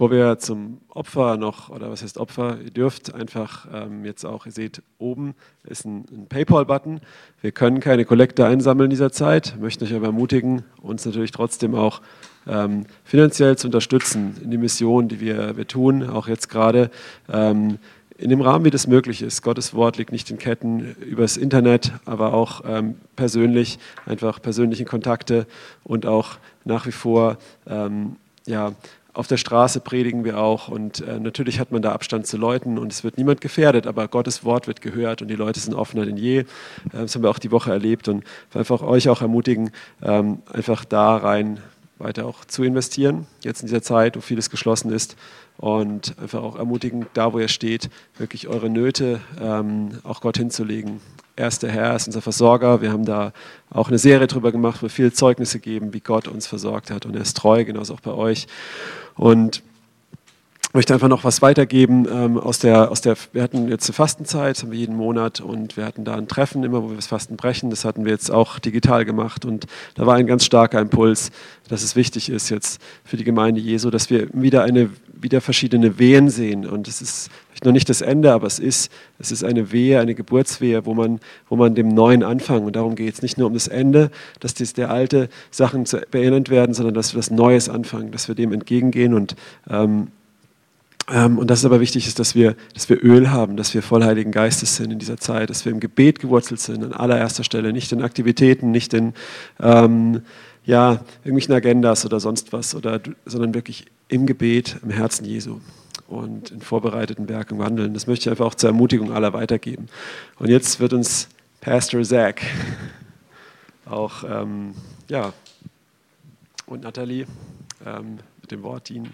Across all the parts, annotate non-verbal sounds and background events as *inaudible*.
Bevor wir zum Opfer noch, oder was heißt Opfer, ihr dürft einfach ähm, jetzt auch, ihr seht oben ist ein, ein PayPal-Button. Wir können keine Kollekte einsammeln in dieser Zeit, möchten euch aber ermutigen, uns natürlich trotzdem auch ähm, finanziell zu unterstützen in die Mission, die wir, wir tun, auch jetzt gerade. Ähm, in dem Rahmen, wie das möglich ist. Gottes Wort liegt nicht in Ketten übers Internet, aber auch ähm, persönlich, einfach persönliche Kontakte und auch nach wie vor ähm, ja, auf der Straße predigen wir auch und äh, natürlich hat man da Abstand zu Leuten und es wird niemand gefährdet, aber Gottes Wort wird gehört und die Leute sind offener denn je. Äh, das haben wir auch die Woche erlebt und einfach euch auch ermutigen, ähm, einfach da rein weiter auch zu investieren, jetzt in dieser Zeit, wo vieles geschlossen ist und einfach auch ermutigen, da wo ihr steht, wirklich eure Nöte ähm, auch Gott hinzulegen. Er ist der Herr, er ist unser Versorger. Wir haben da auch eine Serie drüber gemacht, wo wir viele Zeugnisse geben, wie Gott uns versorgt hat und er ist treu, genauso auch bei euch. Und möchte einfach noch was weitergeben ähm, aus der, aus der, wir hatten jetzt eine Fastenzeit, haben wir jeden Monat und wir hatten da ein Treffen immer, wo wir das Fasten brechen, das hatten wir jetzt auch digital gemacht und da war ein ganz starker Impuls, dass es wichtig ist jetzt für die Gemeinde Jesu, dass wir wieder eine, wieder verschiedene Wehen sehen. Und es ist noch nicht das Ende, aber es ist, es ist eine Wehe, eine Geburtswehe, wo man, wo man dem Neuen anfangen. Und darum geht es nicht nur um das Ende, dass dies der alte Sachen beendet werden, sondern dass wir das Neues anfangen, dass wir dem entgegengehen. Und ähm, und das ist aber wichtig, ist, dass wir, dass wir Öl haben, dass wir voll Heiligen Geistes sind in dieser Zeit, dass wir im Gebet gewurzelt sind, an allererster Stelle, nicht in Aktivitäten, nicht in ähm, ja, irgendwelchen Agendas oder sonst was, oder, sondern wirklich im Gebet, im Herzen Jesu und in vorbereiteten Werken wandeln. Das möchte ich einfach auch zur Ermutigung aller weitergeben. Und jetzt wird uns Pastor Zach *laughs* auch, ähm, ja, und Nathalie ähm, mit dem Wort dienen.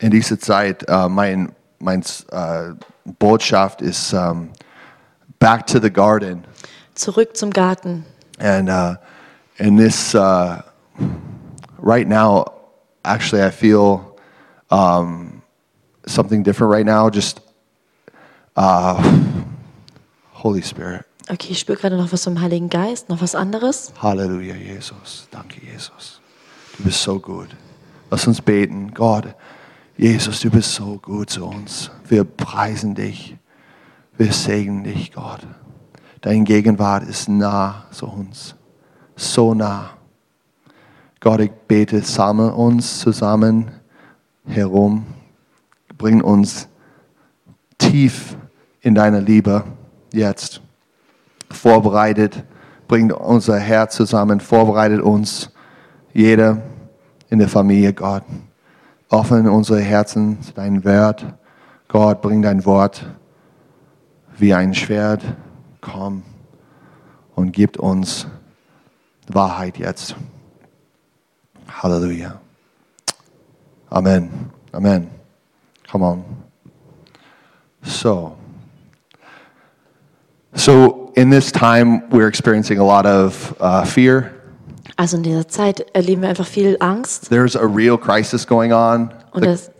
In dieser Zeit, uh, mein, mein uh, Botschaft ist um, back to the garden. Zurück zum Garten. And uh, in this, uh, right now, actually, I feel um, something different right now. Just uh, Holy Spirit. Okay, ich spüre gerade noch was vom Heiligen Geist, noch was anderes. Halleluja, Jesus. Danke, Jesus. Du bist so gut. Lass uns beten. Gott, Jesus, du bist so gut zu uns. Wir preisen dich. Wir segnen dich, Gott. Deine Gegenwart ist nah zu uns. So nah. Gott, ich bete, sammle uns zusammen herum. Bring uns tief in deine Liebe jetzt. Vorbereitet. Bring unser Herz zusammen. Vorbereitet uns. Jeder in der Familie, Gott. Offen unsere Herzen zu deinem Wort. Gott, bring dein Wort wie ein Schwert. Komm und gib uns Wahrheit jetzt. Halleluja. Amen. Amen. Come on. So, so in this time, we're experiencing a lot of uh, fear. Also in dieser Zeit erleben wir einfach viel Angst There's a real crisis going on. und das,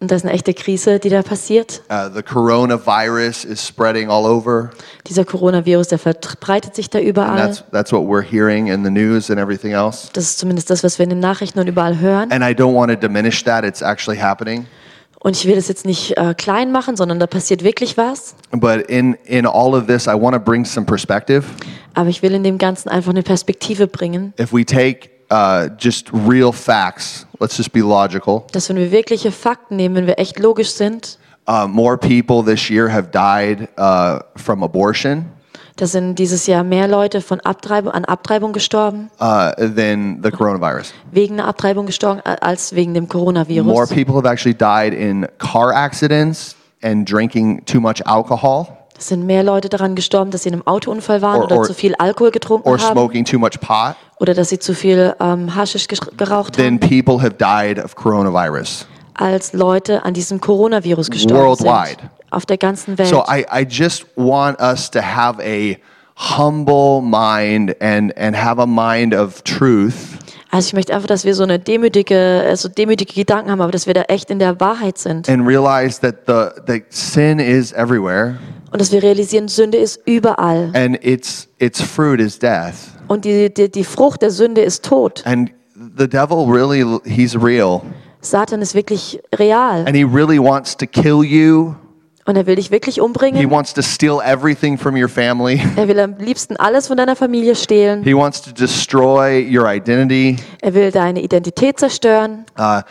und das ist eine echte Krise, die da passiert. Uh, the coronavirus is spreading all over. Dieser Coronavirus, der verbreitet sich da And überall. that's, that's what we're hearing in the news and everything else. Das ist zumindest das, was wir in den Nachrichten und überall hören. And I don't want to diminish that. It's actually happening. Und ich will das jetzt nicht äh, klein machen, sondern da passiert wirklich was. But in, in all of this, I want to bring some perspective. Aber ich will in dem Ganzen einfach eine Perspektive bringen, If we take uh, just real facts, let's just be logical. dass wenn wir wirkliche Fakten nehmen, wenn wir echt logisch sind, Uh, more people this year have died uh, from abortion da sind dieses Jahr mehr Leute von Abtreibung, an Abtreibung gestorben, uh, than the coronavirus. wegen einer Abtreibung gestorben, als wegen dem More Coronavirus. people have actually died in car accidents and drinking too much alcohol Es sind mehr Leute daran gestorben, dass sie in einem Autounfall waren Or- oder or- zu viel Alkohol getrunken or haben smoking too much pot oder dass sie zu viel ähm, Haschisch geraucht than haben, people have died of coronavirus. als Leute an diesem Coronavirus gestorben Worldwide. sind. Auf der ganzen Welt. So I, I just want us to have a humble mind and, and have a mind of truth Also ich möchte einfach, dass wir so eine demütige, also demütige Gedanken haben, aber dass wir da echt in der Wahrheit sind. and realize that the, the sin is everywhere Und dass wir realisieren, Sünde ist überall. and its, its fruit is death. Und die, die, die Frucht der Sünde ist Tod. And the devil really, he's real. Satan ist wirklich real And he really wants to kill you. Und er will dich wirklich He umbringen. wants to steal everything from your family. Er will am liebsten alles von deiner Familie stehlen. He wants to destroy your identity. Er will deine Identität zerstören. Uh,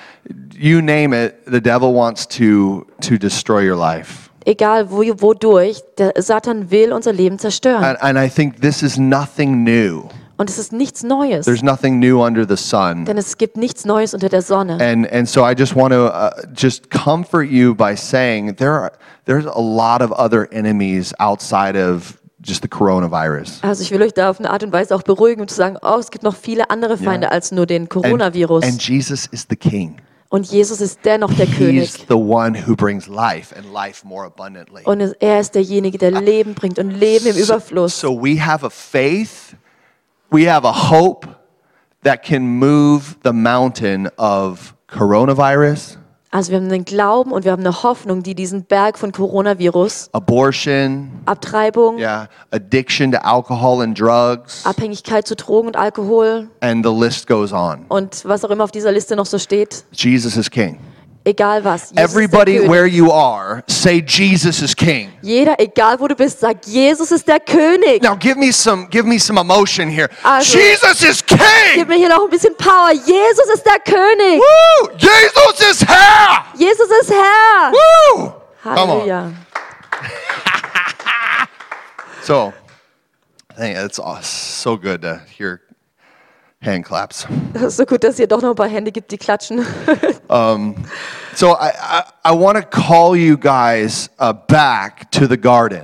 you name it, the devil wants to, to destroy your life. Egal wo, wodurch, der Satan will unser Leben zerstören. And, and I think this is nothing new. Und es ist nichts Neues, There's nothing new under the sun. denn es gibt nichts Neues unter der Sonne. And, and so I just want to uh, just comfort you by saying there are, there's a lot of other enemies outside of just the coronavirus. Also ich will euch da auf eine Art und Weise auch beruhigen und zu sagen, oh, es gibt noch viele andere Feinde als nur den And, Coronavirus. and Jesus is the king. Und Jesus ist dennoch der He's König. the one who brings life and life more abundantly. Und er ist derjenige, der Leben bringt und Leben im Überfluss. So we have a faith, we have a hope that can move the mountain of coronavirus, Also wir haben einen Glauben und wir haben eine Hoffnung, die diesen Berg von Coronavirus, abortion, Abtreibung, yeah, addiction to alcohol and drugs, Abhängigkeit zu Drogen und Alkohol and the list goes on. und was auch immer auf dieser Liste noch so steht, Jesus is king. Egal was. Jesus ist der Everybody where you are, say Jesus is king. Jeder, egal wo du bist, sagt, Jesus ist der König. Now give me some give me some emotion here. Also- Jesus is king. Gib mir hier noch ein bisschen Power. Jesus ist der König. Woo! Jesus is Herr. Jesus ist Herr. Woo! Halleluja. *laughs* So, I think it's so good to hear hand claps. Das *laughs* ist so gut, dass hier doch noch ein paar Hände gibt, die klatschen. *laughs* So I, I, I want to call you guys uh, back to the garden.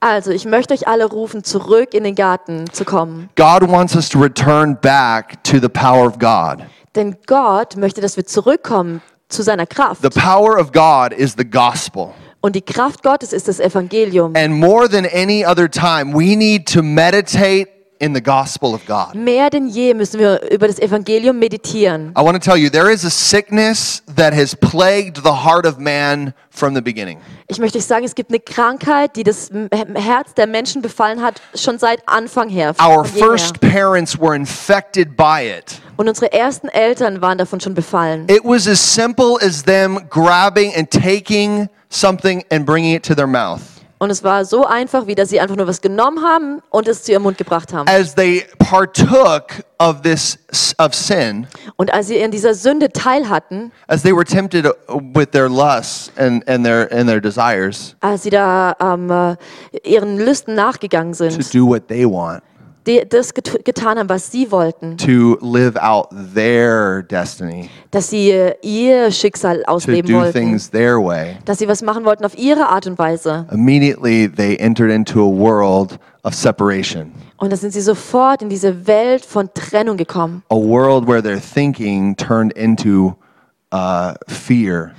Also, ich möchte euch alle rufen, zurück in den Garten zu kommen. God wants us to return back to the power of God. Denn Gott möchte, dass wir zurückkommen zu seiner Kraft. The power of God is the gospel. Und die Kraft Gottes ist das Evangelium. And more than any other time, we need to meditate in the gospel of God. Mehr denn je müssen wir über das Evangelium meditieren. I want to tell you, there is a sickness that has plagued the heart of man from the beginning. Ich möchte euch sagen, es gibt eine Krankheit, die das Herz der Menschen befallen hat, schon seit Anfang her. Our first parents were infected by it. Und unsere ersten Eltern waren davon schon befallen. It was as simple as them grabbing and taking something and bringing it to their mouth. Und es war so einfach, wie dass sie einfach nur was genommen haben und es zu ihrem Mund gebracht haben. As they partook of this of sin, Und als sie in dieser Sünde teil hatten, as they were tempted with their lusts and, and their and their desires als sie da ähm, äh, ihren Lüsten nachgegangen to sind, do what they want, die das get getan haben, was sie wollten, to live out their destiny, dass sie äh, ihr Schicksal to ausleben do wollten, things their way. dass sie was machen wollten auf ihre Art und Weise. Immediately they entered into a world of separation, Und da sind sie sofort in diese Welt von Trennung gekommen. a world where their thinking turned into uh, fear.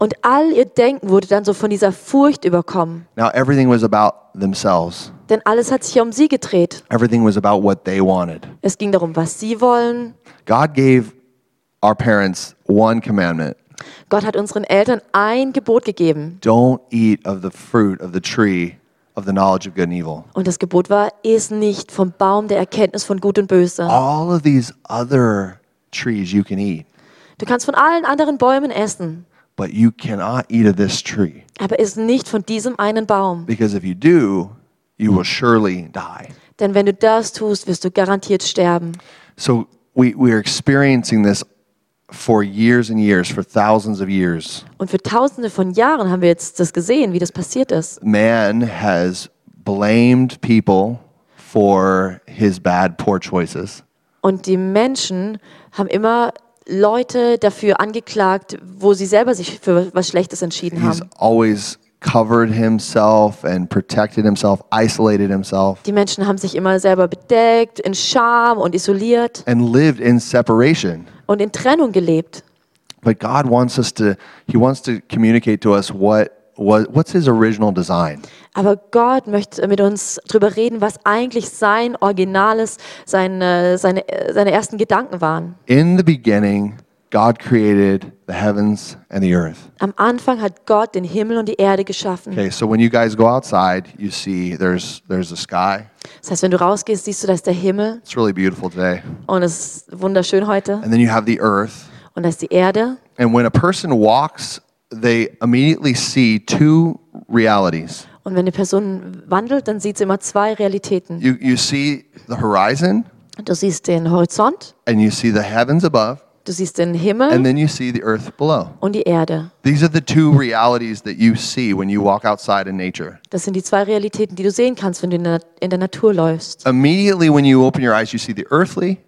Und all ihr Denken wurde dann so von dieser Furcht überkommen. Now everything was about themselves. Denn alles hat sich um sie gedreht. Everything was about what they wanted. Es ging darum, was sie wollen. God gave our parents one commandment Gott hat unseren Eltern ein Gebot gegeben. don't eat of the fruit of the tree of the knowledge of good and evil. Und das Gebot war, iss nicht vom Baum der Erkenntnis von Gut und Böse. All of these other trees you can eat, Du kannst von allen anderen Bäumen essen, but you cannot eat of this tree aber iss nicht von diesem einen Baum. because if you do, you will surely die. Denn wenn du das tust, wirst du garantiert sterben. So we, we are experiencing this for years and years, for thousands of years. Und für tausende von Jahren haben wir jetzt das gesehen, wie das passiert ist. Man has blamed people for his bad, poor choices. Und die Menschen haben immer Leute dafür angeklagt, wo sie selber sich für was Schlechtes entschieden He's haben. always covered himself and protected himself, isolated himself, Die Menschen haben sich immer selber bedeckt, in Scham und isoliert and lived in separation. und in Trennung gelebt. But God wants us to, He wants to communicate to us what, what what's His original design. Aber Gott möchte mit uns darüber reden, was eigentlich sein Originales, seine, seine, seine ersten Gedanken waren. In the beginning, God created the heavens and the earth. Am Anfang hat Gott den Himmel und die Erde geschaffen. Okay, so when you guys go outside, you see there's there's a sky, Das heißt, wenn du rausgehst, siehst du, da ist der Himmel It's really beautiful today. und es ist wunderschön heute. And then you have the earth. Und da ist die Erde. And when a person walks, they immediately see two realities. Und wenn eine Person wandelt, dann sieht sie immer zwei Realitäten. You, you see the horizon, Du siehst den Horizont, and you see the heavens above, du siehst den and Himmel then you see the earth below. und die Erde. These are the two realities that you see when you walk outside in nature. Das sind die zwei Realitäten, die du sehen kannst, wenn du in der, in der Natur läufst. Immediately, when you open your eyes, you see the earthly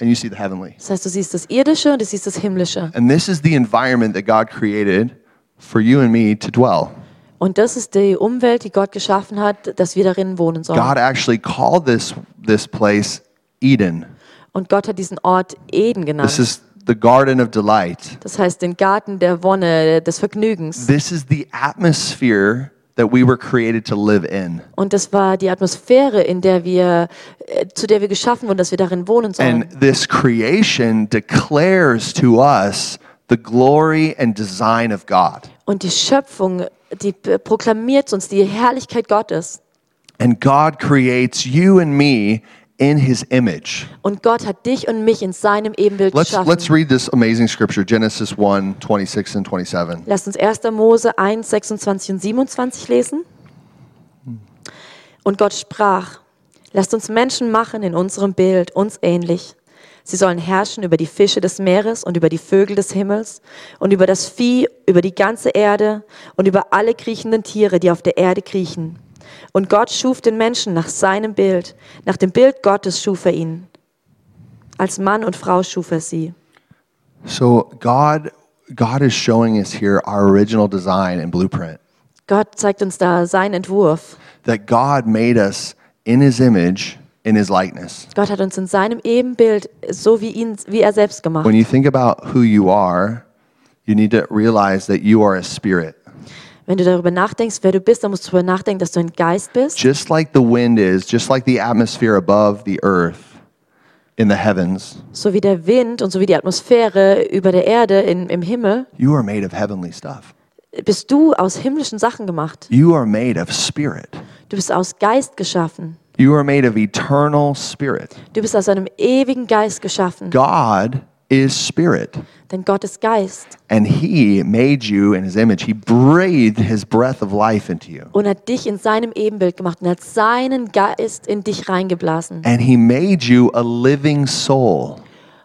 and you see the heavenly. Das heißt, du siehst das Irdische und du siehst das Himmlische. And this is the environment that God created for you and me to dwell. Und das ist die Umwelt, die Gott geschaffen hat, dass wir darin wohnen sollen. God actually called this, this place Eden. Und Gott hat diesen Ort Eden This genannt. is the Garden of Delight. Das heißt, den Garten der Wonne, des Vergnügens. This is the atmosphere that we were created to live in. Und das war die Atmosphäre, in der wir, äh, zu der wir geschaffen wurden, dass wir darin wohnen sollen. And this creation declares to us the glory and design of God. Und die Schöpfung, die proklamiert uns die Herrlichkeit Gottes. And God creates you and me in his image. Und Gott hat dich und mich in seinem Ebenbild Let's, geschaffen. let's read this amazing scripture, Genesis 1 26 and 27. Lasst uns 1. Mose 1, 26 und 27 lesen. Und Gott sprach, lasst uns Menschen machen in unserem Bild, uns ähnlich. Sie sollen herrschen über die Fische des Meeres und über die Vögel des Himmels und über das Vieh, über die ganze Erde und über alle kriechenden Tiere, die auf der Erde kriechen. Und Gott schuf den Menschen nach seinem Bild. Nach dem Bild Gottes schuf er ihn. Als Mann und Frau schuf er sie. So God God is showing us here our original design and blueprint. Gott zeigt uns da seinen Entwurf. That God made us in his image, in his likeness. Gott hat uns in seinem Ebenbild so wie, ihn, wie er selbst gemacht. When you think about who you are, you need to realize that you are a spirit. Wenn du darüber nachdenkst, wer du bist, dann musst du darüber nachdenken, dass du ein Geist bist. Just like the wind is, just like the atmosphere above the earth in the heavens, So wie der Wind und so wie die Atmosphäre über der Erde in, im Himmel, you are made of heavenly stuff. bist du aus himmlischen Sachen gemacht. You are made of spirit. Du bist aus Geist geschaffen. You are made of eternal spirit. Du bist aus einem ewigen Geist geschaffen. God is spirit. Denn Gott ist Geist. And he made you in his image. He breathed his breath of life into you. Und hat dich in seinem Ebenbild gemacht und hat seinen Geist in dich reingeblasen. And he made you a living soul,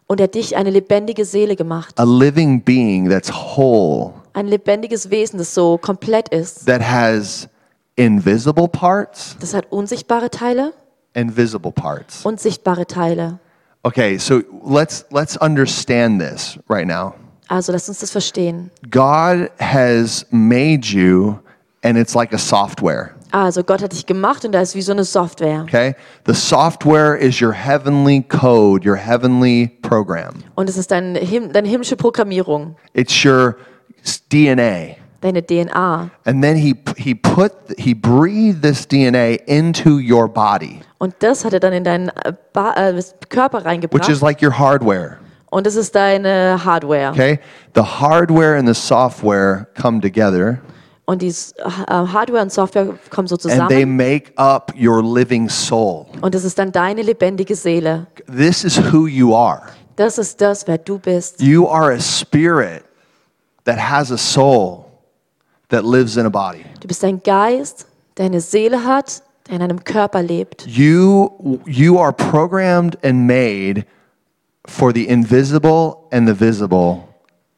Und er hat dich eine lebendige Seele gemacht. a living being that's whole, Ein lebendiges Wesen, das so komplett ist. that has invisible parts Das hat unsichtbare Teile and visible parts. und sichtbare Teile. Okay, so let's let's understand this right now. Also lasst uns das verstehen. God has made you and it's like a software. Also Gott hat dich gemacht und da ist wie so eine Software. Okay? The software is your heavenly code, your heavenly program. Und es ist dein, Him deine himmlische Programmierung, It's your DNA. Deine DNA. And then he he put he breathed this DNA into your body, Und das hat er dann in deinen äh, ba äh, Körper which is like your hardware. Und das ist deine Hardware. Okay? The hardware and the software come together Und die äh, Hardware und Software kommen so and they make up your living soul. Und das ist dann deine lebendige Seele. This is who you are. Das ist das, wer du bist. You are a spirit that has a soul that lives in a body. Du bist ein Geist, der eine Seele hat, der in einem Körper lebt. You you are programmed and made for the invisible and the visible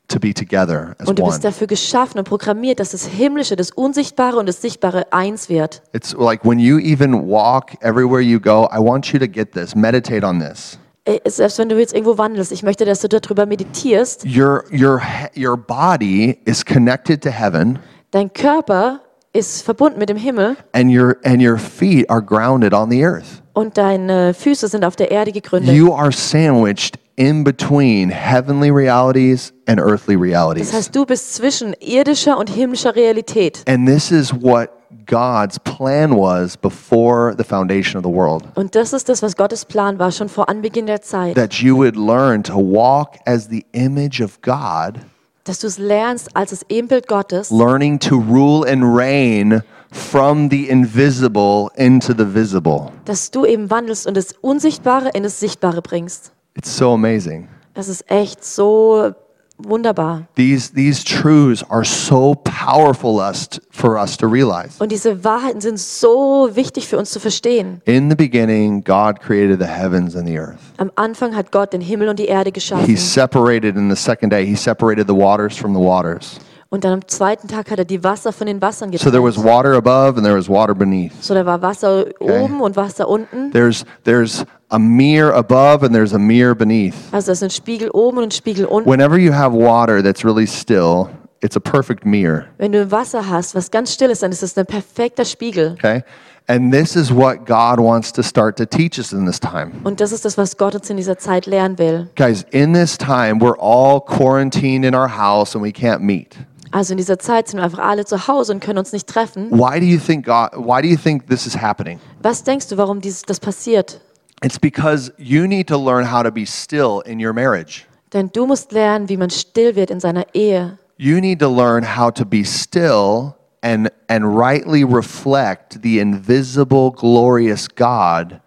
to be together as Und du one. bist dafür geschaffen und programmiert, dass das Himmlische, das Unsichtbare und das Sichtbare eins wird. It's like when you even walk everywhere you go, I want you to get this. Meditate on this. Ey, Selbst wenn du jetzt irgendwo wandelst, ich möchte, dass du darüber meditierst. Your your he- your body is connected to heaven Dein Körper ist verbunden mit dem Himmel and your and your feet are grounded on the earth. und deine Füße sind auf der Erde gegründet. You are sandwiched in between heavenly realities and earthly Das realities. heißt, du bist zwischen irdischer und himmlischer Realität. And this is what God's plan was before the foundation of the world. Und das ist das, was Gottes Plan war, schon vor Anbeginn der Zeit. That you would learn to walk as the image of God, Dass du es lernst als das Ebenbild Gottes, learning to rule and reign from the invisible into the visible. dass du eben wandelst und das Unsichtbare in das Sichtbare bringst. It's so amazing. Das ist echt so wunderbar. These, these truths are so powerful us for us to realize. Und diese Wahrheiten sind so wichtig für uns zu verstehen. In the beginning, God created the heavens and the earth. Am Anfang hat Gott den Himmel und die Erde geschaffen. He separated in the second day, He separated the waters from the waters. Und dann am zweiten Tag hat er die Wasser von den Wassern getrennt. So there was water above and there was water beneath. So da war Wasser oben und Wasser unten. There's, there's a mirror above and there's a mirror beneath. Also es ist ein Spiegel oben und ein Spiegel unten. Whenever you have water that's really still, it's a perfect mirror. Wenn du Wasser hast, was ganz still ist, dann ist es ein perfekter Spiegel. Okay? And this is what God wants to start to teach us in this time. Und das ist das, was Gott uns in dieser Zeit lernen will. Guys, in this time, we're all quarantined in our house and we can't meet. Also in dieser Zeit sind wir einfach alle zu Hause und können uns nicht treffen. Why do you think God why do you think this is happening? Was denkst du, warum dieses, das passiert? It's because you need to learn how to be still in your marriage. Denn du musst lernen, wie man still wird in seiner Ehe. You need to learn how to be still and and rightly reflect the invisible glorious God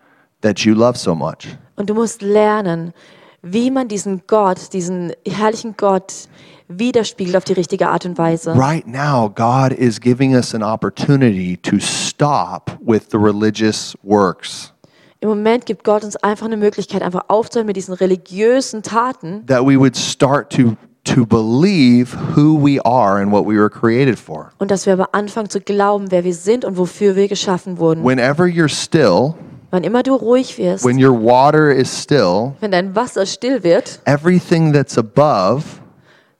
that you love so much. Und du musst lernen, wie man diesen Gott, diesen herrlichen Gott widerspiegelt auf die richtige Art und Weise. Right now, God is giving us an opportunity to stop with the religious works. Im Moment gibt Gott uns einfach eine Möglichkeit, einfach aufzuhören mit diesen religiösen Taten, That we would start to to believe who we are and what we were created for. und dass wir aber anfangen zu glauben, wer wir sind und wofür wir geschaffen wurden. Whenever you're still, Wann immer du ruhig wirst, when your water is still, wenn dein Wasser still wird, everything that's above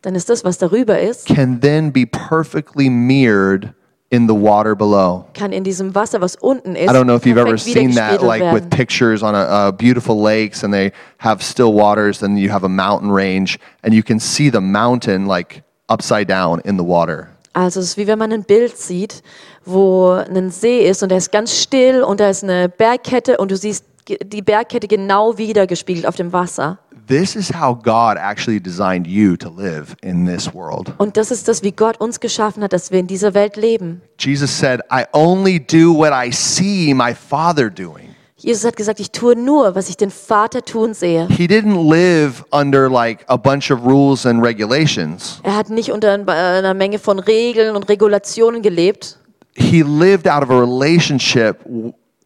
dann ist das, was darüber ist, can then be perfectly mirrored in the water below. kann in diesem Wasser, was unten ist, I don't know if you've ever seen that, like with werden. pictures on a, uh, beautiful lakes, and they have still waters, and you have a mountain range, and you can see the mountain like upside down in the water. Also es ist wie wenn man ein Bild sieht, wo ein See ist und der ist ganz still und da ist eine Bergkette und du siehst die Bergkette genau wiedergespiegelt auf dem Wasser. This is how God actually designed you to live in this world. Und das ist das, wie Gott uns geschaffen hat, dass wir in dieser Welt leben. Jesus said, I only do what I see my Father doing. Jesus hat gesagt, ich tue nur, was ich den Vater tun sehe. He didn't live under like a bunch of rules and regulations. Er hat nicht unter ein- einer Menge von Regeln und Regulationen gelebt, He lived out of a relationship,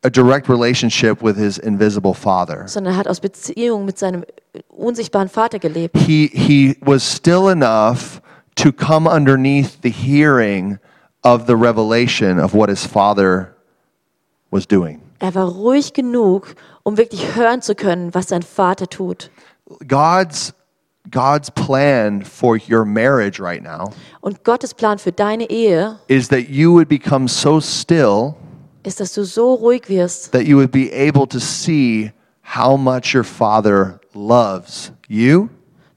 a direct relationship with his invisible Father. sondern er hat aus Beziehung mit seinem unsichtbaren Vater gelebt. He, he was still enough to come underneath the hearing of the revelation of what his Father was doing. Er war ruhig genug, um wirklich hören zu können, was sein Vater tut. God's, God's plan for your marriage right now Und Gottes Plan für deine Ehe is that you would become so still ist, dass du so ruhig wirst, that you would be able to see how much your Father loves you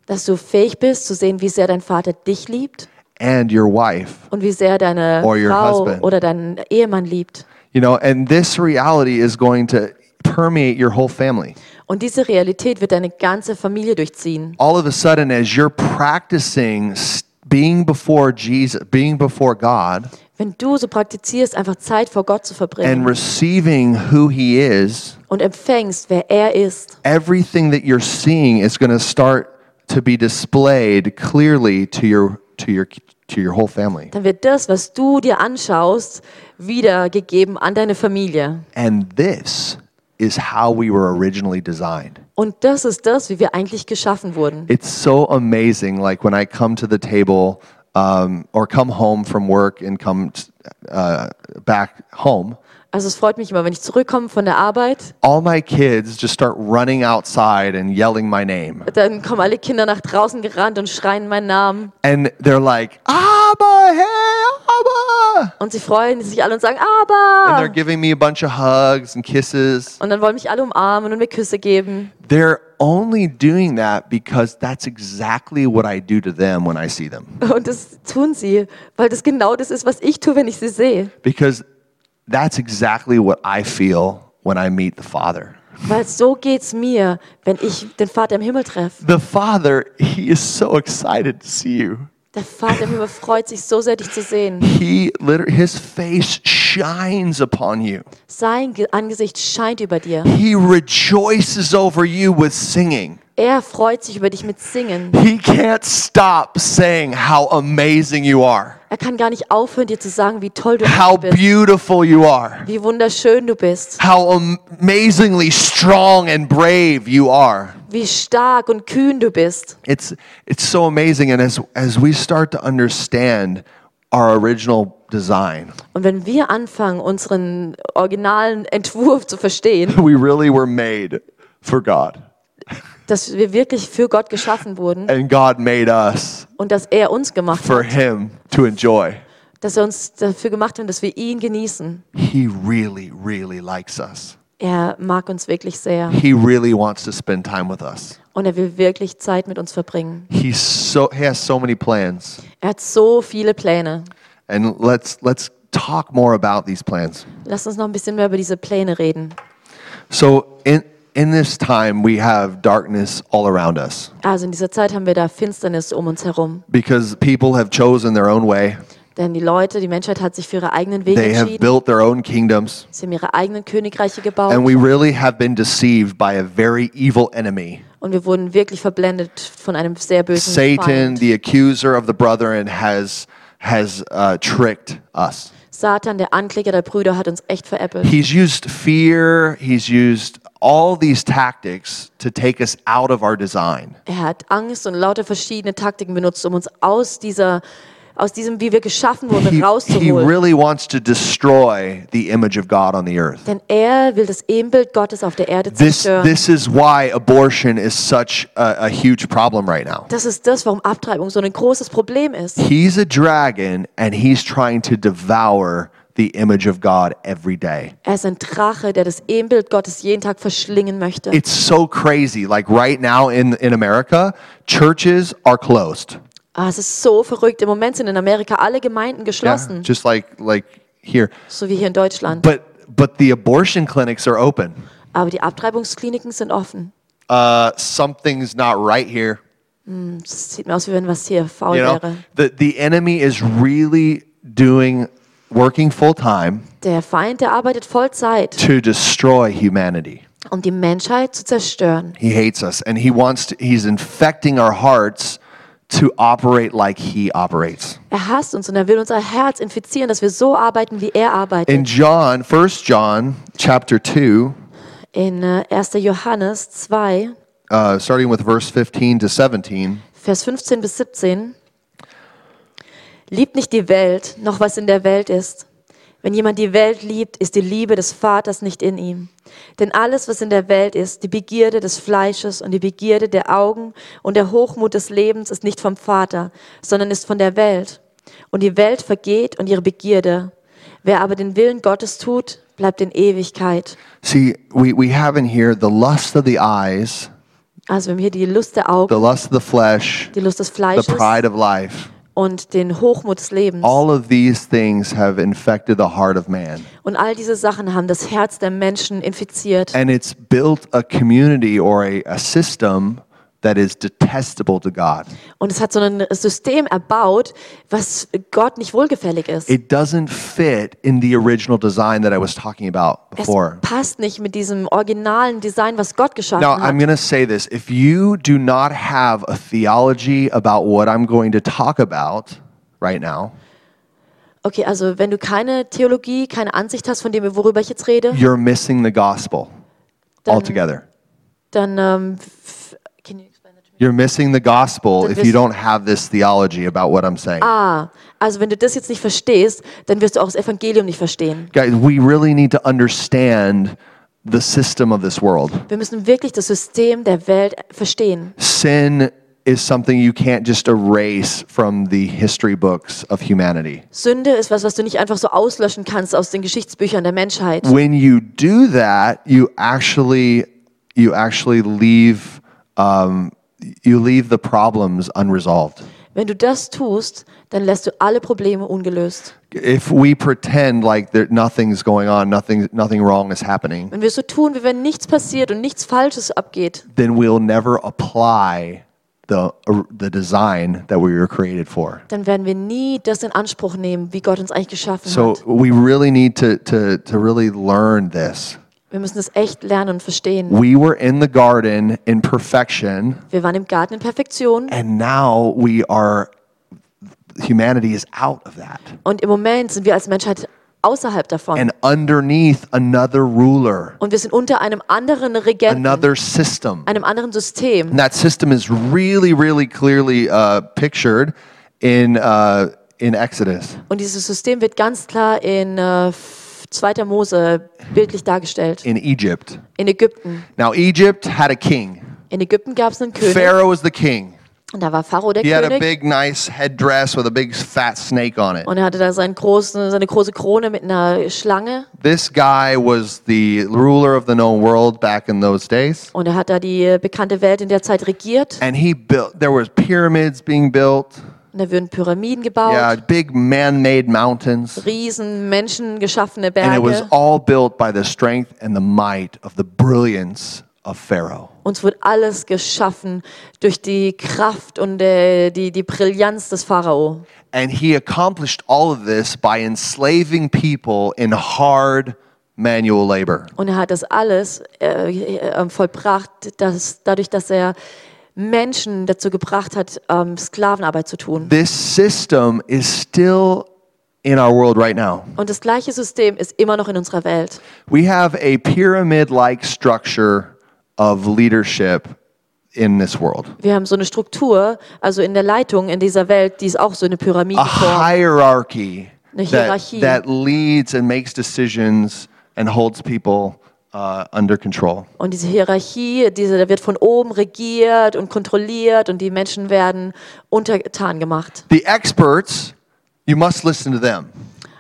dass du fähig bist zu sehen, wie sehr dein Vater dich liebt and your wife. und wie sehr deine Or your Frau husband. oder dein Ehemann liebt. You know, and this reality is going to permeate your whole family. Und diese Realität wird deine ganze Familie durchziehen. All of a sudden, as you're practicing s- being before Jesus, being before God, Wenn du so praktizierst, einfach Zeit vor Gott zu and verbringen receiving who He is, und empfängst, wer er ist, everything that you're seeing is going to start to be displayed clearly to your to your to your whole family. dann wird das, was du dir anschaust, wiedergegeben an deine Familie. And this is how we were originally designed. Und das ist das, wie wir eigentlich geschaffen wurden. It's so amazing. Like when I come to the table um, or come home from work and come uh, back home, Also es freut mich immer, wenn ich zurückkomme von der Arbeit, all my kids just start running outside and yelling my name. dann kommen alle Kinder nach draußen gerannt und schreien meinen Namen. And they're like, Abba, hey, Abba. Und sie freuen sich alle und sagen, And they're aber. giving me a bunch of hugs and kisses. Und dann wollen mich alle umarmen und mir Küsse geben. They're only doing that because that's exactly what I do to them when I see them. Und das tun sie, weil das genau das ist, was ich tue, wenn ich sie sehe. Because that's exactly what I feel when I meet the Father. Weil so geht's mir, wenn ich den Vater im Himmel treffe. The Father, He is so excited to see you. Der Vater im Himmel freut sich so sehr, dich zu sehen. He his face shines upon you. Sein Ge- Angesicht scheint über dir. He rejoices over you with singing. Er freut sich über dich mit Singen. He can't stop saying how amazing you are, Er kann gar nicht aufhören, dir zu sagen, wie toll du how bist, beautiful you are, wie wunderschön du bist, how am- amazingly strong and brave you are. wie stark und kühn du bist. It's it's so amazing and as as we start to understand our original design, Und wenn wir anfangen, unseren originalen Entwurf zu verstehen, *laughs* we really were made for God. Dass wir wirklich für Gott geschaffen wurden And God made us und dass er uns gemacht for hat, him to enjoy. dass er uns dafür gemacht hat, dass wir ihn genießen. He really really likes us. Er mag uns wirklich sehr He really wants to spend time with us. und er will wirklich Zeit mit uns verbringen. He's so he has so many plans. Er hat so viele Pläne. And let's let's talk more about these plans. Lass uns noch ein bisschen mehr über diese Pläne reden. So in in this time we have darkness all around us Also in dieser Zeit haben wir da Finsternis um uns herum. because people have chosen their own way. Denn die Leute, die Menschheit hat sich für ihre eigenen Wege They have entschieden. built their own kingdoms Sie haben ihre eigenen Königreiche gebaut. and we really have been deceived by a very evil enemy. und wir wurden wirklich verblendet von einem sehr bösen Satan, Feind. the accuser of the brethren has has uh, tricked us. Satan, der Ankläger der Brüder, hat uns echt veräppelt. He's used fear, he's used all these tactics to take us out of our design. Er hat Angst und lauter verschiedene Taktiken benutzt, um uns aus dieser aus diesem, wie wir geschaffen wurden, He, he really wants to destroy the image of God on the earth. Denn er will das Ebenbild Gottes auf der Erde This, zerstören. this is why abortion is such a, a huge problem right now. das ist das, warum Abtreibung so ein großes Problem ist. He's a dragon and he's trying to devour the image of God every day. Er ist ein Drache, der das Ebenbild Gottes jeden Tag verschlingen möchte. It's so crazy. Like right now in, in America, churches are closed. Ah, es ist so verrückt. Im Moment sind in Amerika alle Gemeinden Yeah, geschlossen, just like like here. so wie hier in Deutschland. But but the abortion clinics are open. Aber die Abtreibungskliniken sind offen. Uh, something's not right here. Es sieht mir aus, wie wenn was hier faul You know, wäre. the the enemy is really doing working full time Der Feind, der arbeitet Vollzeit, to destroy humanity. um die Menschheit zu zerstören. He hates us and he wants to, he's infecting our hearts to operate like he operates. Er hasst uns und er will unser Herz infizieren, dass wir so arbeiten, wie er arbeitet. In John, 1 John chapter 2, In äh, 1. Johannes 2, uh, starting with verse 15 to 17, Vers 15 bis 17. Liebt nicht die Welt, noch was in der Welt ist. Wenn jemand die Welt liebt, ist die Liebe des Vaters nicht in ihm. Denn alles, was in der Welt ist, die Begierde des Fleisches und die Begierde der Augen und der Hochmut des Lebens ist nicht vom Vater, sondern ist von der Welt. Und die Welt vergeht und ihre Begierde. Wer aber den Willen Gottes tut, bleibt in Ewigkeit. see, we, we have in here the lust of the eyes, Also wir haben hier die Lust der the Augen, lust of the flesh, die Lust des the Fleisches pride of life. Und den Hochmut des Lebens. All of these things have infected the heart of man. Und all diese Sachen haben das Herz der Menschen infiziert. And it's built a community or a, a system that is detestable to God. Und es hat so ein System erbaut, was Gott nicht wohlgefällig ist. It doesn't fit in the original design that I was talking about Es before. passt nicht mit diesem originalen Design, was Gott geschaffen Now, I'm hat. going to say this. If you do not have a theology about what I'm going to talk about right now, Okay, also wenn du keine Theologie, keine Ansicht hast von dem, worüber ich jetzt rede, you're missing the gospel Dann- altogether. dann ähm, f- can you explain that to me? You're missing the gospel if you don't have this theology about what I'm saying. Ah, also wenn du das jetzt nicht verstehst, dann wirst du auch das Evangelium nicht verstehen. Guys, we really need to understand the system of this world. Wir müssen wirklich das System der Welt verstehen. Sin is something you can't just erase from the history books of humanity. Sünde ist was, was du nicht einfach so auslöschen kannst aus den Geschichtsbüchern der Menschheit. When you do that, you actually you actually leave um, you leave the problems unresolved. Wenn du das tust, dann lässt du alle Probleme ungelöst. If we pretend like there, nothing's going on, nothing nothing wrong is happening, Wenn wir so tun, wie wenn nichts passiert und nichts Falsches abgeht, then we'll never apply the, the design that we were created for. dann werden wir nie das in Anspruch nehmen, wie Gott uns eigentlich geschaffen So hat. we really need to, to, to really learn this. Wir müssen das echt lernen und verstehen. We were in the garden in perfection, Wir waren im Garten in Perfektion and now we are, humanity is out of that. und im Moment sind wir als Menschheit außerhalb davon. And underneath another ruler, Und wir sind unter einem anderen Regenten, another system. einem anderen System. And that system is really, really clearly uh, pictured in, uh, in Exodus. Und dieses System wird ganz klar in äh, 2. Mose bildlich dargestellt. in Egypt. In Ägypten. Now, Egypt had a king. In Ägypten gab es einen König. Pharaoh was the king. Und da war Pharao der He had a König. big, nice headdress with a big, fat snake on it. Und er hatte da seinen großen, seine große Krone mit einer Schlange. This guy was the ruler of the known world back in those days. Und er hat da die bekannte Welt in der Zeit regiert. And he built, there was pyramids being built. Und da würden Pyramiden gebaut. Yeah, big man-made mountains. Riesen, menschengeschaffene And it was Berge. all built by the strength and the might of the brilliance of Pharaoh. Uns wird alles geschaffen durch die Kraft und äh, die, die Brillanz des Pharao. And he accomplished all of this by enslaving people in hard manual labor. Und er hat das alles äh, äh, vollbracht, dass, dadurch, dass er Menschen dazu gebracht hat, ähm, Sklavenarbeit zu tun. This system is still in our world right now. Und das gleiche System ist immer noch in unserer Welt. We have a pyramid like structure of leadership in this world, Wir haben so eine Struktur, also in der Leitung in dieser Welt, die ist auch so eine a Pyramidenform. hierarchy Eine that, Hierarchie. that leads and makes decisions and holds people uh, under control. Und diese Hierarchie, diese, da wird von oben regiert und kontrolliert und die Menschen werden untertan gemacht. The experts, you must listen to them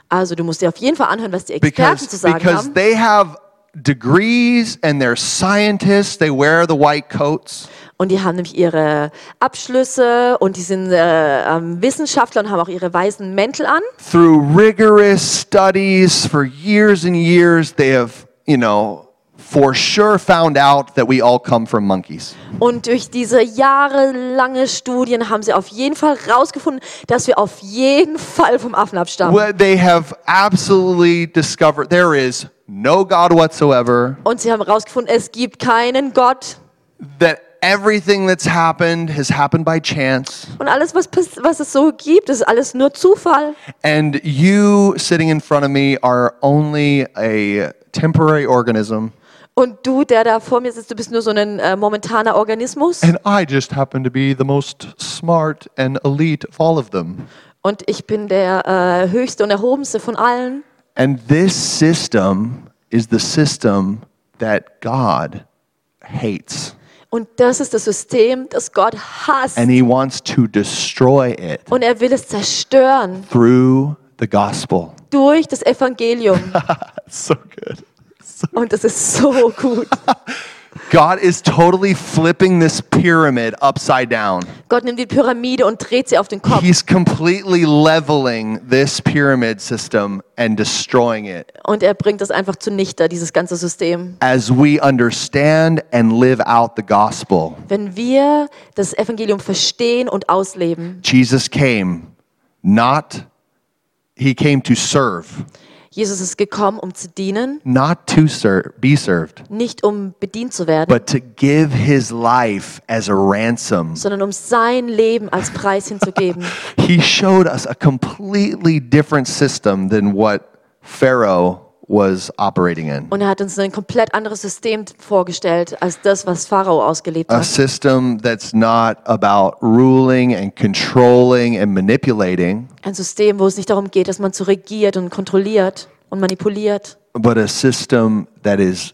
Also du musst dir auf jeden Fall anhören, was die Experten because, zu sagen because haben. they have degrees and they're scientists, they wear the white coats. Und die haben nämlich ihre Abschlüsse und die sind äh, ähm, Wissenschaftler und haben auch ihre weißen Mäntel an. through rigorous studies for years and years, they have, you know, for sure found out that we all come from monkeys. Und durch diese jahrelange Studien haben sie auf jeden Fall rausgefunden, dass wir auf jeden Fall vom Affen abstammen. Well, they have absolutely discovered there is no God whatsoever, Und sie haben rausgefunden, es gibt keinen Gott. that everything that's happened has happened by chance, Und alles, was, was es so gibt, ist alles nur Zufall. and you sitting in front of me are only a temporary organism, Und du, der da vor mir sitzt, du bist nur so ein äh, momentaner Organismus. and I just happen to be the most smart and elite of all of them. Und ich bin der äh, höchste und erhobenste von allen. And this system is the system that God hates. Und das ist das System, das Gott hasst. And he wants to destroy it Und er will es zerstören through the gospel. durch das Evangelium. *laughs* so good. Und das ist so gut. *laughs* God is totally flipping this pyramid upside down. Gott nimmt die Pyramide und dreht sie auf den Kopf. He's completely leveling this pyramid system and destroying it Und er bringt das einfach zunichte, dieses ganze System. as we understand and live out the gospel. Wenn wir das Evangelium verstehen und ausleben. Jesus came not, he came to serve, Jesus ist gekommen, um zu dienen, not to ser- be served. nicht um bedient zu werden, but to give his life as a ransom. sondern um sein Leben als Preis hinzugeben. *laughs* He showed us a completely different system than what Pharaoh was operating in. Und er hat uns ein komplett anderes System vorgestellt als das, was Pharao ausgelebt A hat. system that's not about ruling and controlling and manipulating, Ein System, wo es nicht darum geht, dass man zu regiert und kontrolliert und manipuliert, but a system that is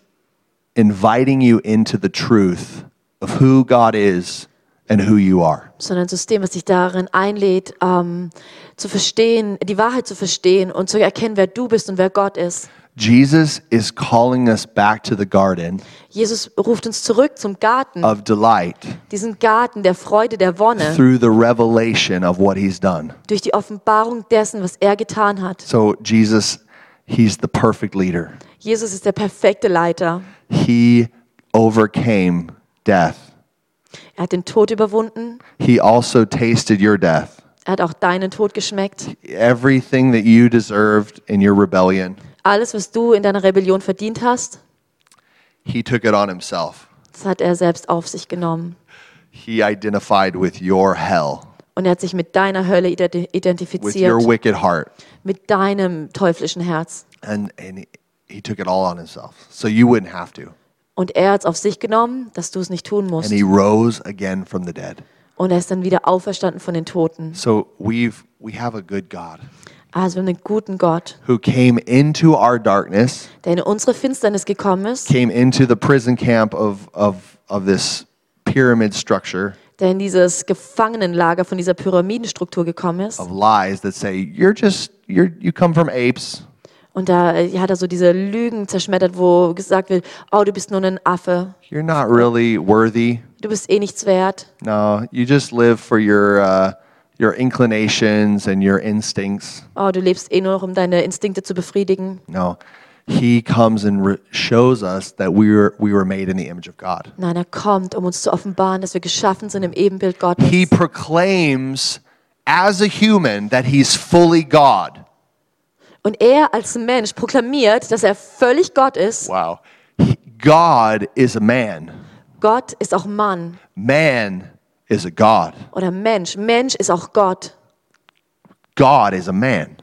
inviting you into the truth of who God is and who you are. sondern ein System, was dich darin einlädt, ähm, zu verstehen, die Wahrheit zu verstehen und zu erkennen, wer du bist und wer Gott ist. Jesus is calling us back to the garden Jesus ruft uns zurück zum Garten, of delight. diesen Garten der Freude, der Wonne, through the revelation of what he's done. durch die Offenbarung dessen, was er getan hat. So, Jesus, he's the perfect leader. Jesus ist der perfekte Leiter. He overcame death Er hat den Tod überwunden. He also tasted your death. Er hat auch deinen Tod geschmeckt. Everything that you deserved in your rebellion, Alles, was du in deiner Rebellion verdient hast, he took it on himself. das hat er selbst auf sich genommen. He identified with your hell, Und er hat sich mit deiner Hölle identi- with your identifiziert, wicked heart. mit deinem teuflischen Herz. And, and he, he took it all on himself. So you wouldn't have to. Und er hat es auf sich genommen, dass du es nicht tun musst. And he rose again from the dead. Und er ist dann wieder auferstanden von den Toten. So we've we have a good God Also wir haben einen guten Gott, who came into our darkness, der in unsere Finsternis gekommen ist, came into the prison camp of of of this pyramid structure der in dieses Gefangenenlager von dieser Pyramidenstruktur gekommen ist. of lies that say you're just you're you come from apes. Und da äh, hat er so diese Lügen zerschmettert, wo gesagt wird, oh, du bist nur ein Affe, You're not really worthy. du bist eh nichts wert. No, you just live for your uh, your inclinations and your instincts. Oh, du lebst eh nur um deine Instinkte zu befriedigen. No, he comes and shows us that we were we were made in the image of God. Nein, er kommt, um uns zu offenbaren, dass wir geschaffen sind im Ebenbild Gottes. He proclaims as a human that he's fully God. Und er als Mensch proklamiert, dass er völlig Gott ist. Wow. He- God is a man. Gott ist auch Mann Man is a God. oder Mensch. Mensch ist auch Gott. God is a man.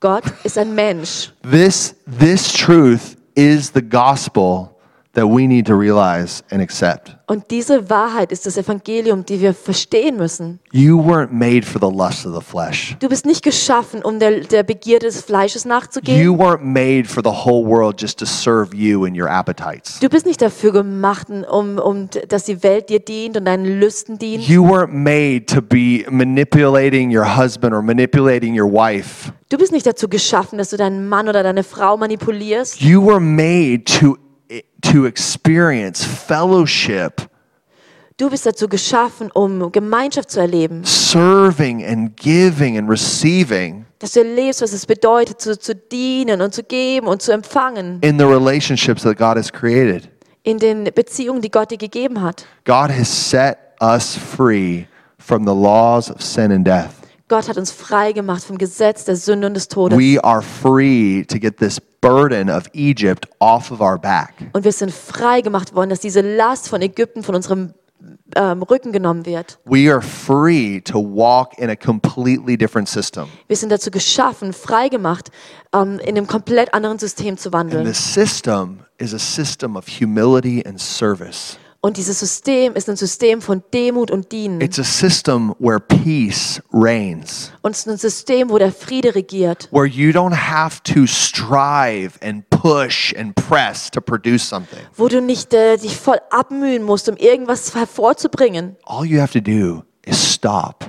Gott ist ein Mensch. This this truth is the gospel that we need to realize and accept. Und diese Wahrheit ist das Evangelium, die wir verstehen müssen. You weren't made for the lust of the flesh. Du bist nicht geschaffen, um der, der Begierde des Fleisches nachzugehen. You weren't made for the whole world just to serve you and your appetites. Du bist nicht dafür gemacht, um, um, dass die Welt dir dient und deinen Lüsten dient. You weren't made to be manipulating your husband or manipulating your wife. Du bist nicht dazu geschaffen, dass du deinen Mann oder deine Frau manipulierst. You were made to to experience fellowship, Du bist dazu geschaffen, um Gemeinschaft zu erleben. serving and giving and receiving Dass du erlebst, was es bedeutet, zu, zu dienen und zu geben und zu empfangen in the relationships that God has created. in den Beziehungen, die Gott dir gegeben hat. God has set us free from the laws of sin and death. Gott hat uns frei gemacht vom Gesetz der Sünde und des Todes. We are free to get this burden of Egypt off of our back. Und wir sind frei gemacht worden, dass diese Last von Ägypten von unserem ähm, Rücken genommen wird. We are free to walk in a completely different system. Wir sind dazu geschaffen, frei gemacht, ähm, in einem komplett anderen System zu And the wandeln. system is a system of humility and service. Und dieses System ist ein System von Demut und Dienen. It's a system where peace reigns, Und es ist ein System, wo der Friede regiert. where you don't have to strive and push and press to produce something. Wo du nicht äh, dich voll abmühen musst, um irgendwas hervorzubringen. All you have to do is stop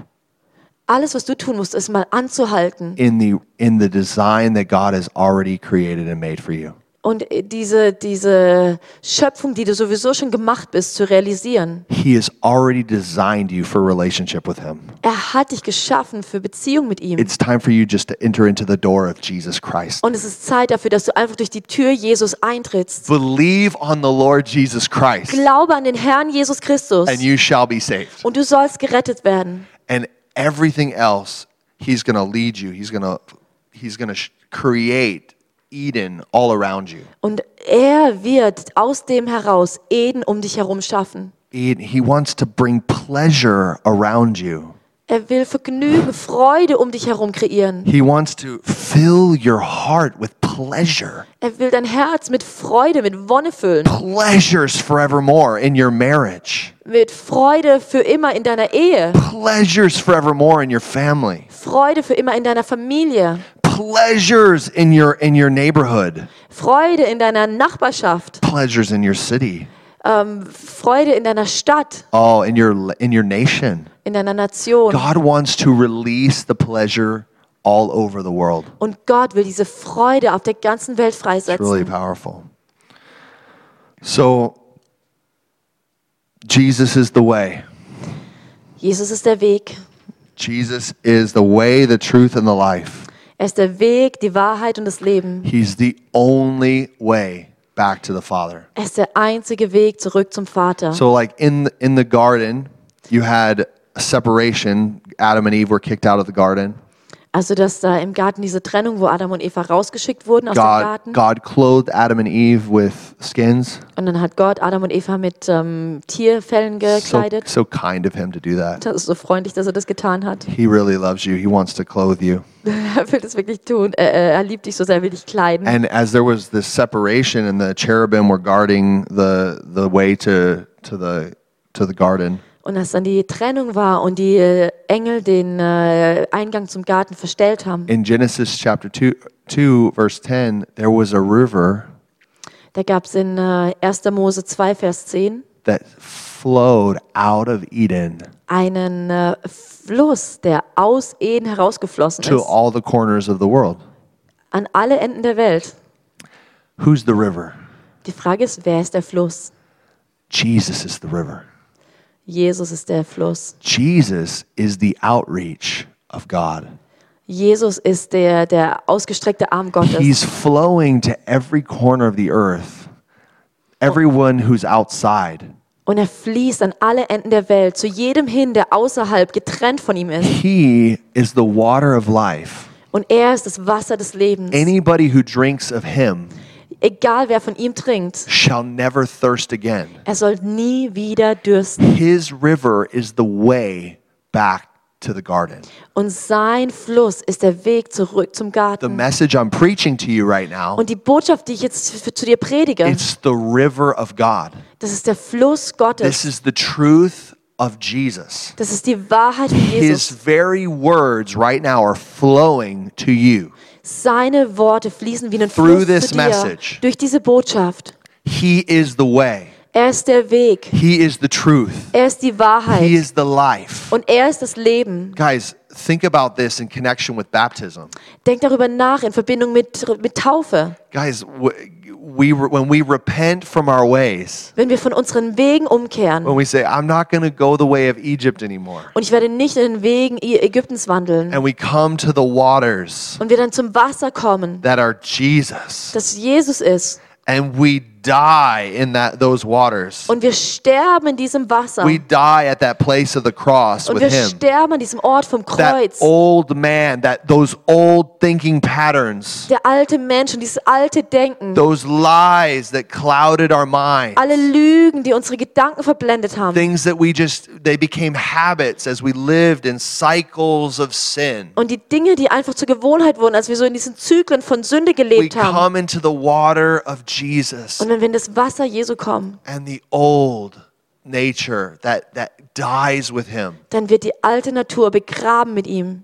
Alles, was du tun musst, ist mal anzuhalten in the in the design that God has already created and made for you. Und äh, diese, diese Schöpfung, die du sowieso schon gemacht bist, zu realisieren. He has already designed you for relationship with him. Er hat dich geschaffen für Beziehung mit ihm. It's time for you just to enter into the door of Jesus Christ. Und es ist Zeit dafür, dass du einfach durch die Tür Jesus eintrittst. Believe on the Lord Jesus Christ Glaube an den Herrn Jesus Christus and you shall be saved. und du sollst gerettet werden. And everything else he's going to lead you. He's going to he's going to create Eden all around you. Und er wird aus dem heraus Eden um dich herum schaffen. Eden, he wants to bring pleasure around you. Er will Vergnügen, Freude um dich herum kreieren. He wants to fill your heart with pleasure. Er will dein Herz mit Freude, mit Wonne füllen. Pleasures forevermore in your marriage. Mit Freude für immer in deiner Ehe. Pleasures forevermore in your family. Freude für immer in deiner Familie. Pleasures in your in your neighborhood. Freude in deiner Nachbarschaft. Pleasures in your city. Ähm, Freude in deiner Stadt, Oh, in your in your nation. in deiner Nation. God wants to release the pleasure all over the world. Und Gott will diese Freude auf der ganzen Welt It's really powerful. So Jesus is the way. Jesus ist der Weg. Jesus is the way, the truth and the life. Er ist der Weg, die Wahrheit und das Leben. He's the only way back to the Father. Er ist der einzige Weg zurück zum Vater. So, like in in the garden, you had a separation. Adam and Eve were kicked out of the garden. Also, dass da im Garten diese Trennung, wo Adam und Eva rausgeschickt wurden aus dem God Garten. God clothed Adam and Eve with skins. Und dann hat Gott Adam und Eva mit ähm, Tierfellen So, gekleidet. so kind of him to do that. Das ist so freundlich, dass er das getan hat. He really loves you. He wants to clothe you. *laughs* Er will das wirklich tun. Er, er er liebt dich so sehr, er will dich kleiden. And as there was this separation, and the cherubim were guarding the the way to to the to the garden, Und als dann die Trennung war und die äh, Engel den äh, Eingang zum Garten verstellt haben, in Genesis chapter 2, 2 verse 10, there was a river da gab es in äh, 1. Mose 2, Vers 10 that flowed out of Eden einen äh, Fluss, der aus Eden herausgeflossen to ist, all the corners of the world. an alle Enden der Welt. Who's the river? Die Frage ist, wer ist der Fluss? Jesus is the river. Jesus ist der Fluss. Jesus is the outreach of God. Jesus ist der, der ausgestreckte Arm Gottes. He's flowing to every corner of the earth. Everyone who's outside. Und er fließt an alle Enden der Welt, zu jedem hin, der außerhalb getrennt von ihm ist. He is the water of life. Und er ist das Wasser des Lebens. Anybody who drinks of him Egal wer von ihm trinkt, shall never thirst again. er soll nie wieder dürsten. His river is the way back to the garden. Und sein Fluss ist der Weg zurück zum The Garten. message I'm preaching to you right now, Und die Botschaft, die ich jetzt für, zu dir predige, it's the river of God. das ist der Fluss This Gottes. is the truth of Jesus. Das ist die Wahrheit von His Jesus. very words right now are flowing to you. Seine Worte fließen wie ein Through Fluss this zu dir message. durch diese Botschaft. He is the way. Er ist der Weg. He is the truth. Er ist die He Wahrheit. is the life. Und er ist das Leben. Guys, think about this in connection with baptism. Denk darüber nach in Verbindung mit, mit Taufe. Guys, we when we repent from our ways, Wenn wir von unseren Wegen umkehren. when we say, I'm not going to go the way of Egypt anymore, und ich werde nicht in den Wegen Ägyptens wandeln. and we come to the waters und wir dann zum Wasser kommen, that are Jesus, das Jesus ist. And we die in that those waters. und wir sterben in diesem Wasser We die at that place of the cross und with wir him. sterben an diesem Ort vom That Kreuz. old man, that those old thinking patterns, Der alte Mensch und dieses alte Denken, those lies that clouded our mind. alle Lügen, die unsere Gedanken verblendet haben things that we just they became habits as we lived in cycles of sin und die Dinge, die einfach zur Gewohnheit wurden, als wir so in diesen Zyklen von Sünde we gelebt haben. come into the water of jesus Und wenn wir in das Wasser Jesu kommen, and the old nature that that dies with him dann wird die alte Natur begraben mit ihm.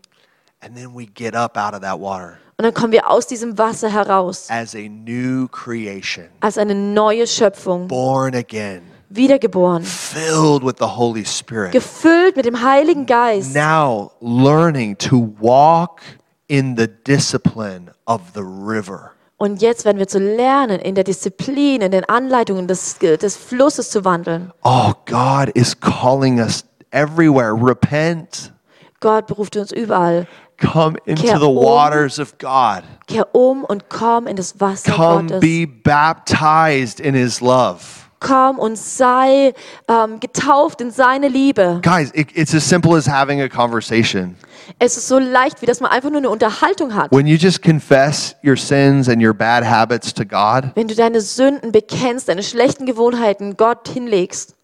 and then we get up out of that water Und dann kommen wir aus diesem Wasser heraus as a new creation als eine neue Schöpfung, born again wiedergeboren, filled with the holy spirit gefüllt mit dem Heiligen Geist. now learning to walk in the discipline of the river Und jetzt werden wir zu lernen, in der Disziplin, in den Anleitungen des, des Flusses zu wandeln. Oh, God is calling us everywhere. Repent. Gott beruft uns überall. Come into Kehr the um. waters of God. Kehr um und komm in das Wasser Come Gottes. be baptized in His love. Komm und sei ähm, getauft in seine Liebe. Guys, it, it's as simple as having a conversation. Es ist so leicht, wie dass man einfach nur eine Unterhaltung hat. When you just confess your sins and your bad habits to God, Wenn du deine Sünden bekennst, deine schlechten Gewohnheiten Gott hinlegst,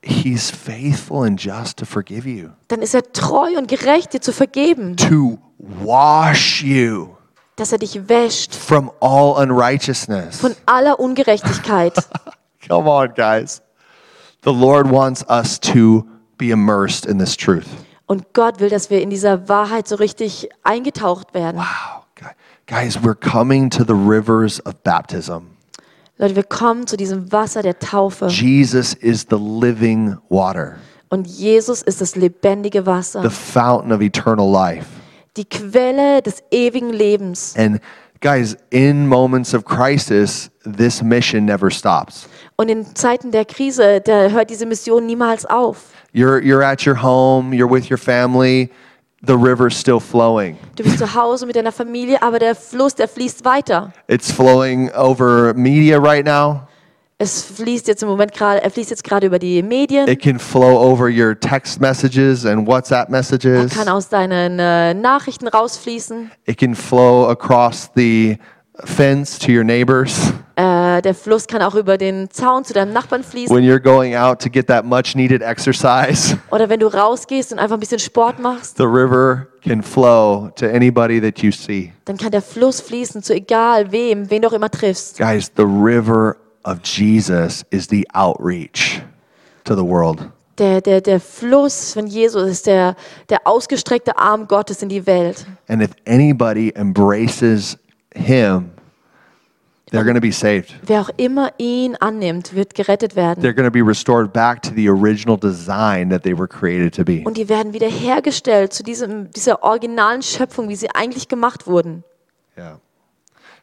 He's faithful and just to forgive you, dann ist er treu und gerecht, dir zu vergeben, to wash you dass er dich wäscht from all unrighteousness. von aller Ungerechtigkeit. *laughs* Come on, guys. The Lord wants us to be immersed in this truth. Und Gott will, dass wir in dieser Wahrheit so richtig eingetaucht werden. Wow. Guys, we're coming to the rivers of baptism. Leute, wir kommen zu diesem Wasser der Taufe. Jesus is the living water, Und Jesus ist das lebendige Wasser, the fountain of eternal life. die Quelle des ewigen Lebens. And guys, in moments of crisis, this mission never stops. Und in Zeiten der Krise, da hört diese Mission niemals auf. You're, you're at your home, you're with your family, the river's still flowing. Du bist zu Hause mit deiner Familie, aber der Fluss, der fließt weiter. It's flowing over media right now. Es fließt jetzt im Moment gerade, er fließt jetzt gerade über die Medien. It can flow over your text messages and WhatsApp Er messages. kann aus deinen äh, Nachrichten rausfließen. It can flow across the fence to your neighbors. Äh, der Fluss kann auch über den Zaun zu deinem Nachbarn fließen. When you're going out to get that much needed exercise, *laughs* Oder wenn du rausgehst und einfach ein bisschen Sport machst, the river can flow to anybody that you see. dann kann der Fluss fließen zu egal wem, wen du auch immer triffst. Guys, the river of Jesus is the outreach to the world. Der, der, der Fluss von Jesus ist der, der ausgestreckte Arm Gottes in die Welt. And if anybody embraces him, they're going to be saved. Wer auch immer ihn annimmt, wird gerettet werden. They're going to be restored back to the original design that they were created to be. Und die werden wiederhergestellt zu diesem, dieser originalen Schöpfung, wie sie eigentlich gemacht wurden. Yeah.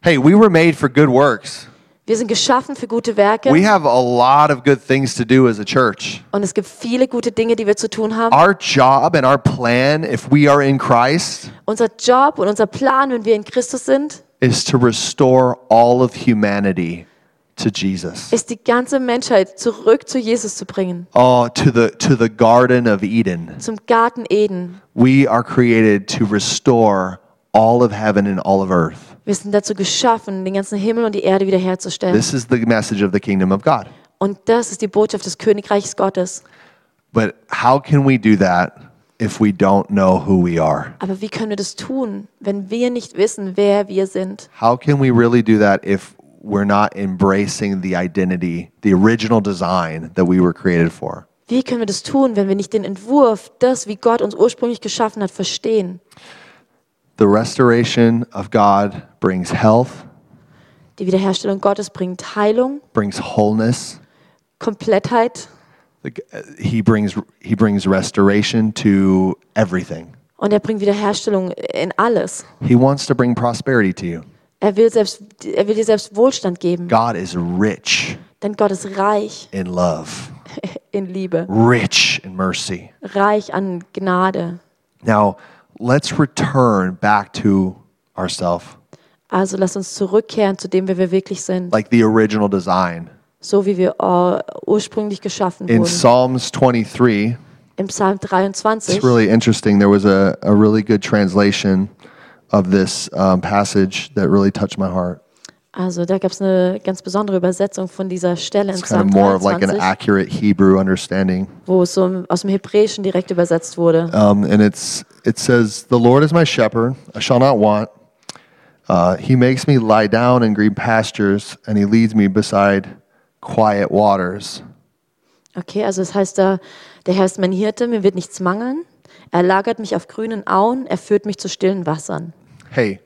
Hey, we were made for good works. Wir sind geschaffen für gute Werke We have a lot of good things to do as a church. und es gibt viele gute Dinge, die wir zu tun haben. Our job and our plan, if we are in Christ, Unser Job und unser Plan, wenn wir in Christus sind, is to restore all of humanity to Jesus. ist die ganze Menschheit zurück zu Jesus zu bringen, Oh, to the to the Garden of Eden. zum Garten Eden. We are created to restore all of heaven and all of earth. Wir sind dazu geschaffen, den ganzen Himmel und die Erde wiederherzustellen. This is the message of the kingdom of God. Und das ist die Botschaft des Königreichs Gottes. But how can we do that if we don't know who we are? Aber wie können wir das tun, wenn wir nicht wissen, wer wir sind? How can we really do that if we're not embracing the identity, the original design that we were created for? Wie können wir das tun, wenn wir nicht den Entwurf, das, wie Gott uns ursprünglich geschaffen hat, verstehen? The restoration of God brings health, Die Wiederherstellung Gottes bringt Heilung, brings wholeness. Komplettheit Uh, He brings he brings restoration to everything. und er bringt Wiederherstellung in alles. He wants to bring prosperity to you. Er will, selbst, er will dir selbst Wohlstand geben, God is rich denn Gott ist reich in love, *laughs* in Liebe, rich in mercy. reich an Gnade. Now, let's return back to ourselves, Also lass uns zurückkehren zu dem, wer wir wirklich sind, like the original design. So wie wir äh, ursprünglich geschaffen In wurden. Psalms 23, Im Psalm 23 it's really interesting. There was a, a really good translation of this um, passage that really touched my heart. Also da gab es eine ganz besondere Übersetzung von dieser Stelle in It's kind Psalm of more of like an 23, accurate Hebrew understanding. wo es so aus dem Hebräischen direkt übersetzt wurde. Um, and it's it says, "The Lord is my shepherd; I shall not want. Uh, he makes me lie down in green pastures, and He leads me beside quiet waters." Okay, also es heißt da, der Herr ist mein Hirte, mir wird nichts mangeln. Er lagert mich auf grünen Auen, er führt mich zu stillen Wassern. Hey,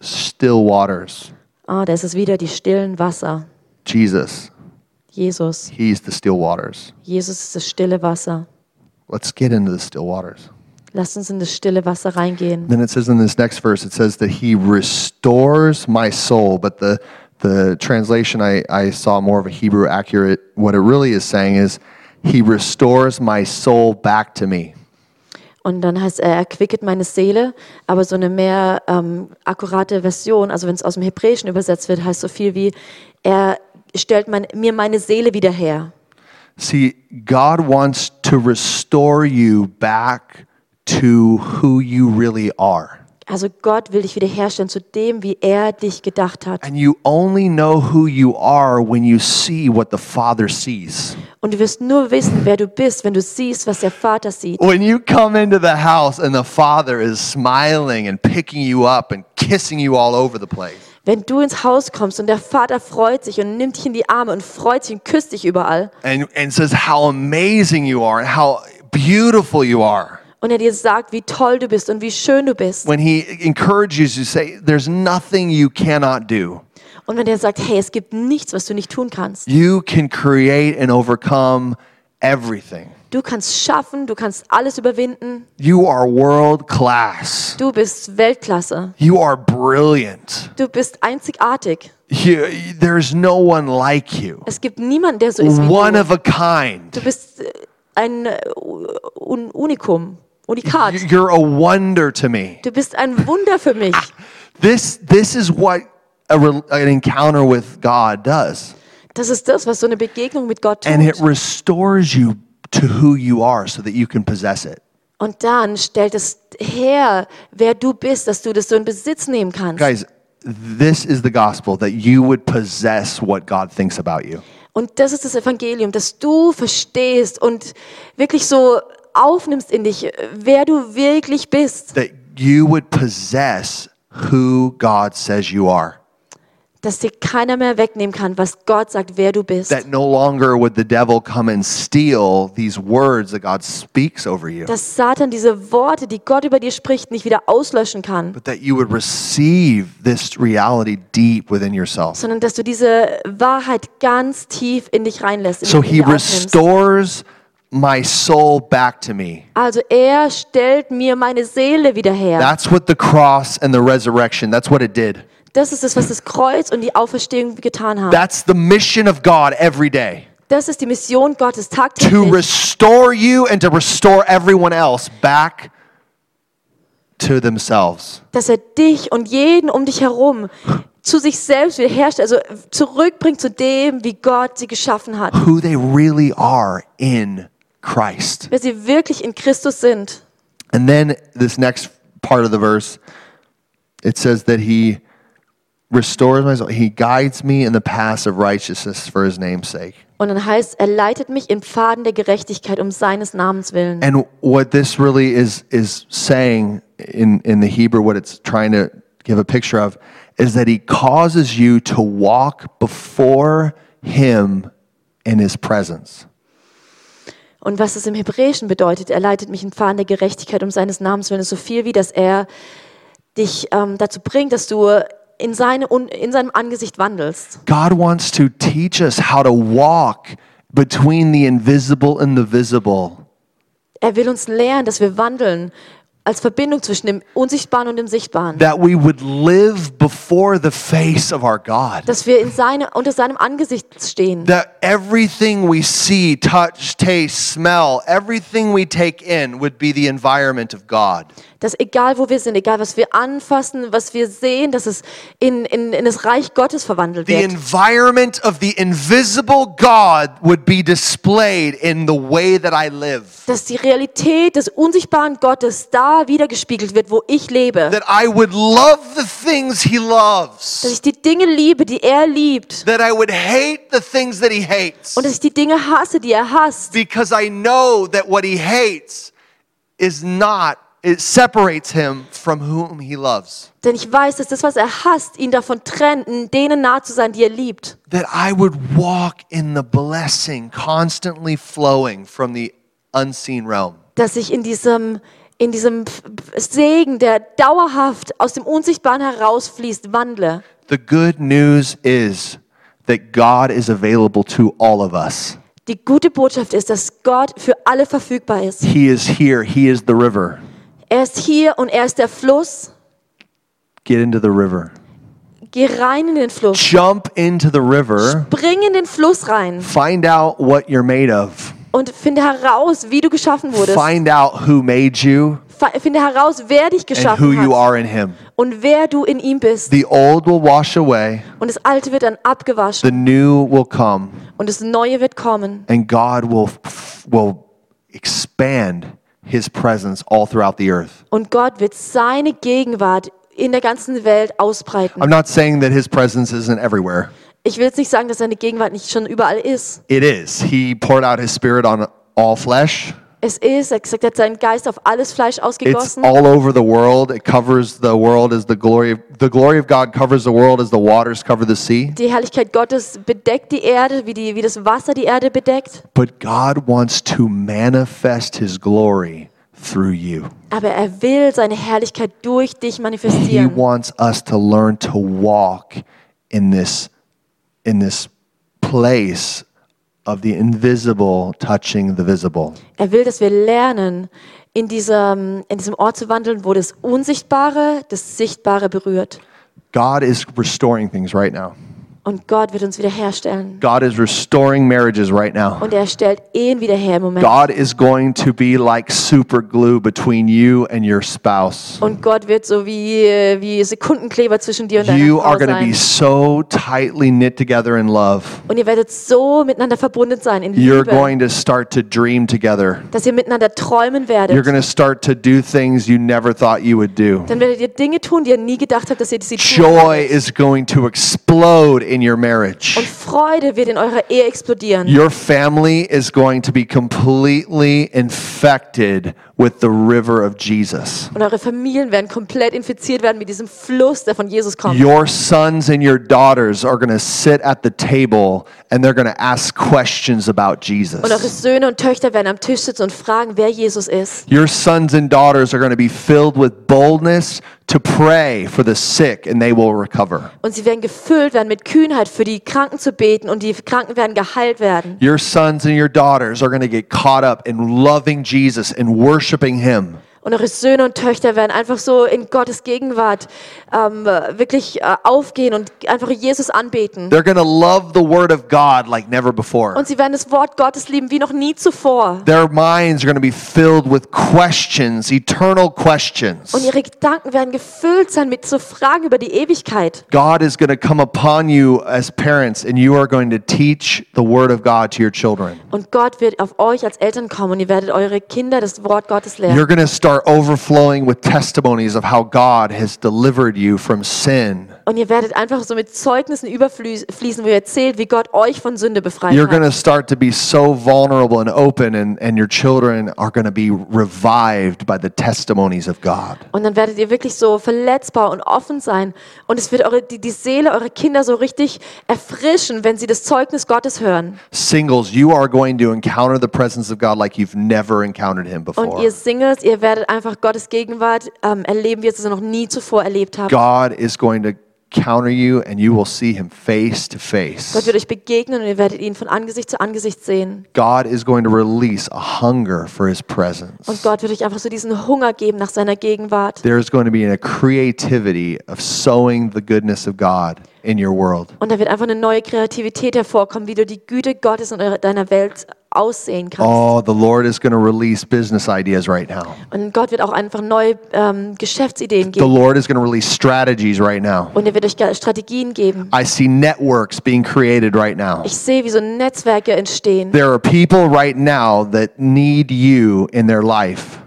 still waters. Ah, da ist es wieder, die stillen Wasser. Jesus, Jesus. He's the still waters. Jesus ist das stille Wasser. Let's get into the still waters. Lasst uns in das stille Wasser reingehen. Then it says in this next verse, it says that He restores my soul. But the the translation I, I saw more of a Hebrew accurate. What it really is saying is, He restores my soul back to me. Und dann heißt er, er quicket meine Seele, aber so eine mehr ähm, akkurate Version, also wenn es aus dem Hebräischen übersetzt wird, heißt so viel wie, er stellt mein, mir meine Seele wieder her. See, God wants to restore you back to who you really are. Also Gott will dich wiederherstellen zu dem, wie er dich gedacht hat. And you only know who you are when you see what the Father sees. Und du wirst nur wissen, wer du bist, wenn du siehst, was der Vater sieht. When you come into the house and the Father is smiling and picking you up and kissing you all over the place. Wenn du ins Haus kommst und der Vater freut sich und nimmt dich in die Arme und freut sich und küsst dich überall And, and says how amazing you are and how beautiful you are. Und er dir sagt, wie toll du bist und wie schön du bist. When He encourages you to say, There's nothing you cannot do. Und wenn er sagt, hey, es gibt nichts, was du nicht tun kannst. You can create and overcome everything. Du kannst schaffen, du kannst alles überwinden. You are world class. Du bist Weltklasse. You are brilliant. Du bist einzigartig. You, there's no one like you. Es gibt niemanden, der so ist wie One du. of a kind. Du bist äh, ein äh, Un Unikum. Unikat. You're a wonder to me. Du bist ein Wunder für mich. This, this is what a, an encounter with God does. Das ist das, was so eine Begegnung mit Gott And it tut. restores you to who you are so that you can possess it. Und dann stellt es her, wer du bist, dass du das so in Besitz nehmen kannst. Guys, this is the gospel that you would possess what God thinks about you. Und das ist das Evangelium, dass du verstehst und wirklich so aufnimmst in dich, wer du wirklich bist. That you would possess who God says you are. Dass dir keiner mehr wegnehmen kann, was Gott sagt, wer du bist. That no longer would the devil come and steal these words that God speaks over you. Dass Satan diese Worte, die Gott über dir spricht, nicht wieder auslöschen kann, But that you would receive this reality deep within yourself. sondern dass du diese Wahrheit ganz tief in dich reinlässt. In So he aufnimmst. restores my soul back to me. Also er stellt mir meine Seele wieder her. That's what the cross and the resurrection, that's what it did. Das ist es, was das Kreuz und die Auferstehung getan haben. That's the mission of God every day. Das ist die Mission Gottes To tagtäglich. restore you and to restore everyone else back to themselves. dass er dich und jeden um dich herum zu sich selbst wiederherstellt, also zurückbringt zu dem, wie Gott sie geschaffen hat. Who they really are in Christ. Wer sie wirklich in Christus sind. And then this next part of the verse, it says that he restores my soul. He guides me in the paths of righteousness for his name's sake. Und dann heißt, er leitet mich in Pfaden der Gerechtigkeit um seines Namens willen. And what this really is is saying in, in the Hebrew, what it's trying to give a picture of, is that he causes you to walk before him in his presence. Und was es im Hebräischen bedeutet, er leitet mich in Pfaden der Gerechtigkeit um seines Namens willen, ist so viel wie, dass er dich ähm, dazu bringt, dass du in, seine, in seinem Angesicht wandelst. God wants to teach us how to walk between the invisible and the visible. Er will uns lernen, dass wir wandeln als Verbindung zwischen dem Unsichtbaren und dem Sichtbaren. That we would live before the face of our God. Dass wir in seine, unter seinem Angesicht stehen. That everything we see, touch, taste, smell, everything we take in would be the environment of God. Dass egal wo wir sind, egal was wir anfassen, was wir sehen, dass es in, in, in das Reich Gottes verwandelt The wird. environment of the invisible God would be displayed in the way that I live. Dass die Realität des unsichtbaren Gottes da wiedergespiegelt wird, wo ich lebe. That I would love the things He Dass loves. ich die Dinge liebe, die er liebt. That I would hate the things that He hates. Und dass ich die Dinge hasse, die er hasst. Because I know that what He hates is not, it separates Him from whom He loves. Denn ich weiß, dass das, was er hasst, ihn davon trennt, denen nah zu sein, die er liebt. That I would walk in the blessing constantly flowing from the unseen realm. Dass ich in diesem, in diesem Segen, der dauerhaft aus dem Unsichtbaren herausfließt, wandle. The good news is that God is available to all of us. Die gute Botschaft ist, dass Gott für alle verfügbar ist. He is here, He is the river. Er ist hier und er ist der Fluss. Get into the river. Geh rein in den Fluss. Jump into the river. Bring in den Fluss rein Find out what you're made of. und finde heraus, wie du geschaffen wurdest. Find out who made you Finde heraus, wer dich and who geschaffen you are in Him. und wer du in ihm bist. The old will wash away, Und das Alte wird dann abgewaschen the new will come, und das Neue wird kommen. and God will, will expand His presence all throughout the earth. Und Gott wird seine Gegenwart in der ganzen Welt ausbreiten. I'm not saying that His presence isn't everywhere. Ich will jetzt nicht sagen, dass seine Gegenwart nicht schon überall ist. It is. He poured out His Spirit on all flesh. Es ist, er gesagt, er hat seinen Geist auf alles Fleisch It's ausgegossen. all over the world. It covers the world as the glory of the glory of God covers the world as the waters cover the sea. Die Herrlichkeit Gottes bedeckt die Erde, wie, die, wie das Wasser die Erde bedeckt. But God wants to manifest his glory through you. Aber er will seine Herrlichkeit durch dich He manifestieren. wants us to learn to walk in this in this place of the invisible touching the visible. Er will, dass wir lernen, in diesem, in diesem Ort zu wandeln, wo das Unsichtbare das Sichtbare berührt. God is restoring things right now. Und Gott wird uns wiederherstellen. God is restoring marriages right now. Und er stellt Ehen wieder her im Moment. God is going to be like super glue between you and your spouse. Und Gott wird so wie, äh, wie Sekundenkleber zwischen dir und deiner You Frau are going to be so tightly knit together in love. Und ihr werdet so miteinander verbunden sein in You're Liebe, going to start to dream together. dass ihr miteinander träumen You're werdet. going to start to do things you never thought you would do. Dann werdet ihr Dinge tun, die ihr nie gedacht habt, dass ihr sie tun Joy is going to explode in your marriage. Und Freude wird in eurer Ehe explodieren. Your family is going to be completely infected with the river of Jesus. Und eure Familien werden komplett infiziert werden mit diesem Fluss, der von Jesus kommt. Your sons and your daughters are going to sit at the table and they're going to ask questions about Und eure Jesus. Söhne und Töchter werden am Tisch sitzen und fragen, wer Jesus ist. Your sons and daughters are going to be filled with boldness to pray for the sick and they will recover. Und sie werden gefüllt werden mit Kühnheit, für die Kranken zu beten und die Kranken werden geheilt werden. Your sons and your daughters are going to get caught up in loving Jesus and worshiping Him. Und eure Söhne und Töchter werden einfach so in Gottes Gegenwart ähm, wirklich äh, aufgehen und einfach Jesus anbeten. They're to love the Word of God like never before. Und sie werden das Wort Gottes lieben wie noch nie zuvor. Their minds are to be filled with questions, eternal questions. Und ihre Gedanken werden gefüllt sein mit so Fragen über die Ewigkeit. God is to come upon you as parents, and you are going to teach the Word of God to your children. Und Gott wird auf euch als Eltern kommen und ihr werdet eure Kinder das Wort Gottes lernen. You're going to start overflowing with testimonies of how God has delivered you from sin. Und ihr werdet einfach so mit Zeugnissen überfließen, wo ihr erzählt, wie Gott euch von Sünde befreit You're going hat. to start to be so vulnerable and open, and, and your children are going to be revived by the testimonies of God. Und dann werdet ihr wirklich so verletzbar und offen sein. Und es wird eure, die, die Seele eurer Kinder so richtig erfrischen, wenn sie das Zeugnis Gottes hören. Singles, you are going to encounter the presence of God like you've never encountered Him Und before. ihr Singles, ihr werdet einfach Gottes Gegenwart ähm, erleben, wie ihr es noch nie zuvor erlebt habt. God is going to counter you, and you will see Him face to Gott face. wird euch begegnen und ihr werdet ihn von Angesicht zu Angesicht sehen. God is going to release a hunger for His presence. Und Gott wird euch einfach so diesen Hunger geben nach seiner Gegenwart. There's going to be a creativity of sowing the goodness of God in your world. Und da wird einfach eine neue Kreativität hervorkommen, wie du die Güte Gottes in deiner Welt aussehen kannst. Oh, the Lord is going to release business ideas right now. Und Gott wird auch einfach neue ähm, Geschäftsideen The geben. Lord is going to release strategies right now. Und er wird euch Strategien geben. I see networks being created right now. Ich sehe, wie so Netzwerke entstehen. There are people right now that need you in their life.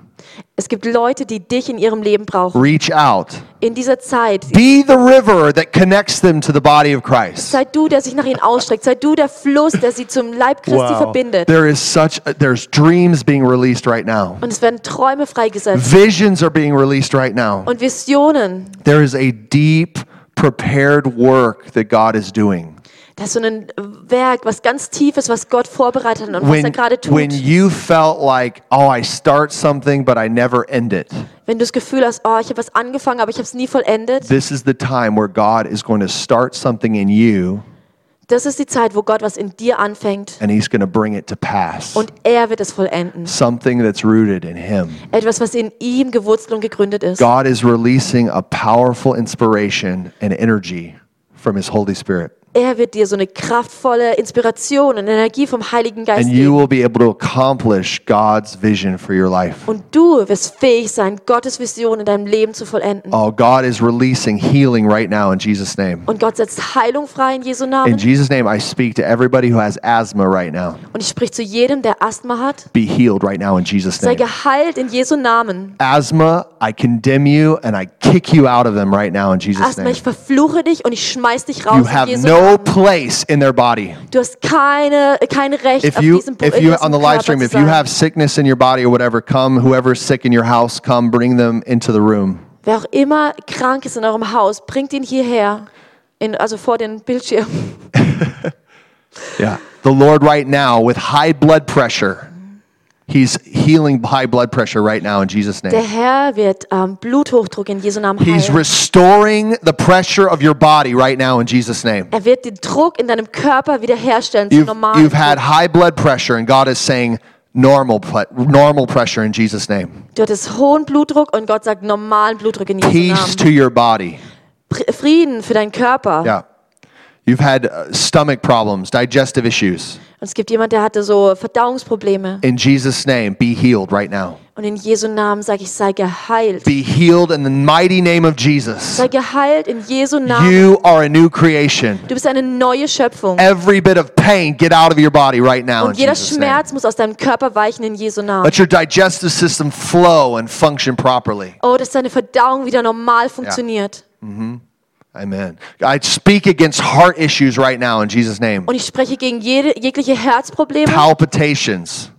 Es gibt Leute, die dich in ihrem Leben brauchen. Reach out. In dieser Zeit. Be the river that connects them to the body of Christ. Sei du, der sich nach ihnen ausstreckt. Sei du der Fluss, der sie zum Leib Christi verbindet. There is such there's dreams being released right now. Und es werden Träume freigesetzt. Visions are being released right now. Und Visionen. There is a deep prepared work that God is doing. Das ist so ein Werk, was ganz tief ist, was Gott vorbereitet hat und was er gerade tut. when you felt like, oh, I start something, but I never end it, Wenn du das Gefühl hast, oh, ich habe was angefangen, aber ich habe es nie vollendet. this is the time where God is going to start something in you Das ist die Zeit, wo Gott was in dir anfängt and He's going to bring it to pass. und er wird es vollenden. Something that's rooted in Him. Etwas, was in ihm gewurzelt und gegründet ist. God is releasing a powerful inspiration and energy from His Holy Spirit. Er wird dir so eine kraftvolle Inspiration und Energie vom Heiligen Geist And you geben. will be able to accomplish God's vision for your life. Und du wirst fähig sein, Gottes Vision in deinem Leben zu vollenden. Oh, God is releasing healing right now in Jesus' name. Und Gott setzt Heilung frei in Jesu In Namen. Jesus' name, I speak to everybody who has asthma right now. Und ich sprich zu jedem, der Asthma hat, Be healed right now in Jesus' sei name. geheilt in Jesu Namen. Asthma, I condemn you and I kick you out of them right now in Jesus' Asthma, name. ich verfluche dich und ich schmeiß dich raus You in Jesu no Namen. place in their body. Du hast keine, kein Recht If auf you, diesem, if you on the live stream, if you have sickness in your body or whatever, come. Whoever's sick in your house, come. Bring them into the room. Wer auch immer krank ist in eurem Haus, bringt ihn hierher, in, also vor den Bildschirm. *laughs* Yeah. The Lord right now with high blood pressure. He's healing high blood pressure right now in Jesus' name. Der. Herr wird ähm, Bluthochdruck in Jesu Namen heilen. He's restoring the pressure of your body right now in Jesus' name. Er wird den Druck in deinem Körper wiederherstellen zum You've, normalen you've had high blood pressure, and God is saying normal, normal pressure in Jesus' name. Du hattest hohen Blutdruck und Gott sagt normalen Blutdruck in Jesu Peace to your body. Frieden für deinen Körper. Yeah. You've had uh, stomach problems, digestive issues. Und es gibt jemand, der hatte so Verdauungsprobleme. In Jesus' name, be healed right now. Und in Jesu Namen sage ich, sei geheilt. Be healed in the mighty name of Jesus. Sei geheilt in Jesu Namen. You are a new creation. Du bist eine neue Schöpfung. Every bit of pain, get out of your body right now Und jeder Jesus' name. Schmerz muss aus deinem Körper weichen in Jesu Namen. Let your digestive system flow and function properly. Oh, dass deine Verdauung wieder normal funktioniert. Amen. I speak against heart issues right now in Jesus' name. Und ich spreche gegen jede, jegliche Herzprobleme, Palpitations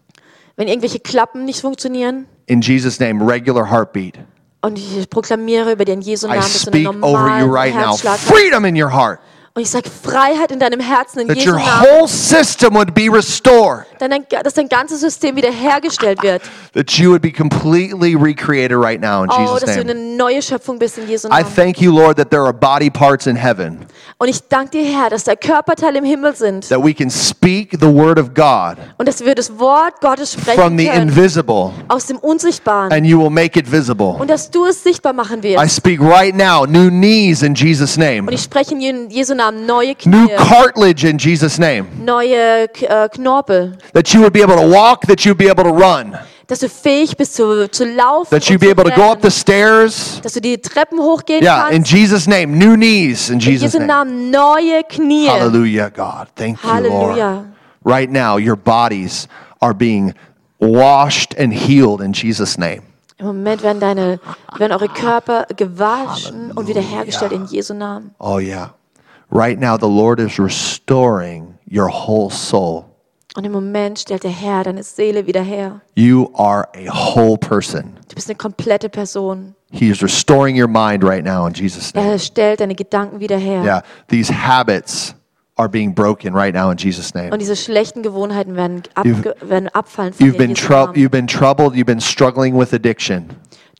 wenn irgendwelche Klappen nicht funktionieren. in Jesus' name, regular heartbeat. Und ich proklamiere über den Jesu I Namen, dass du einen you normalen right now Herzschlag hast. freedom in your heart. Und ich sage Freiheit in deinem Herzen in That Jesu your Namen. whole system would be restored. Dein, dass dein ganzes System wieder hergestellt wird. That you would be completely recreated right now in Oh, Jesus' dass du eine name. neue Schöpfung bist in Jesu I Namen. thank you, Lord, that there are body parts in heaven Und ich danke dir, Herr, dass da Körperteile im Himmel sind. that we can speak the word of God Und dass wir das Wort Gottes from sprechen the können. invisible Aus dem Unsichtbaren. and you will make it visible. Und dass du es sichtbar machen I wirst. speak right now new knees in Jesus' name, Und ich spreche in Jesu Namen neue new Knie, cartilage in Jesus' name, neue äh, Knorpel. that you would be able to walk, that you'd be able to run, Dass du fähig bist zu, zu laufen. that you'd be able to go up the stairs. Dass du die Treppen hochgehen Yeah, in kannst. Jesus' name, new knees in In Jesus' Jesu name. Namen neue Knie. Hallelujah, God. Thank you, Lord. Halleluja. Right now, your bodies are being washed and healed in Jesus' name. Im Moment werden, deine, werden eure Körper gewaschen und wiederhergestellt in Jesu Namen. Oh, yeah. Right now, the Lord is restoring your whole soul. Und im Moment stellt der Herr deine Seele wieder her. You are a whole person. Du bist eine komplette Person. He is restoring your mind right now in Jesus' name. Er stellt deine Gedanken wieder her. Yeah, these habits are being broken right now in Jesus' name. Und diese schlechten Gewohnheiten werden, You've- werden abfallen von You've been, in Jesu trou- Namen. you've been troubled, you've been struggling with addiction.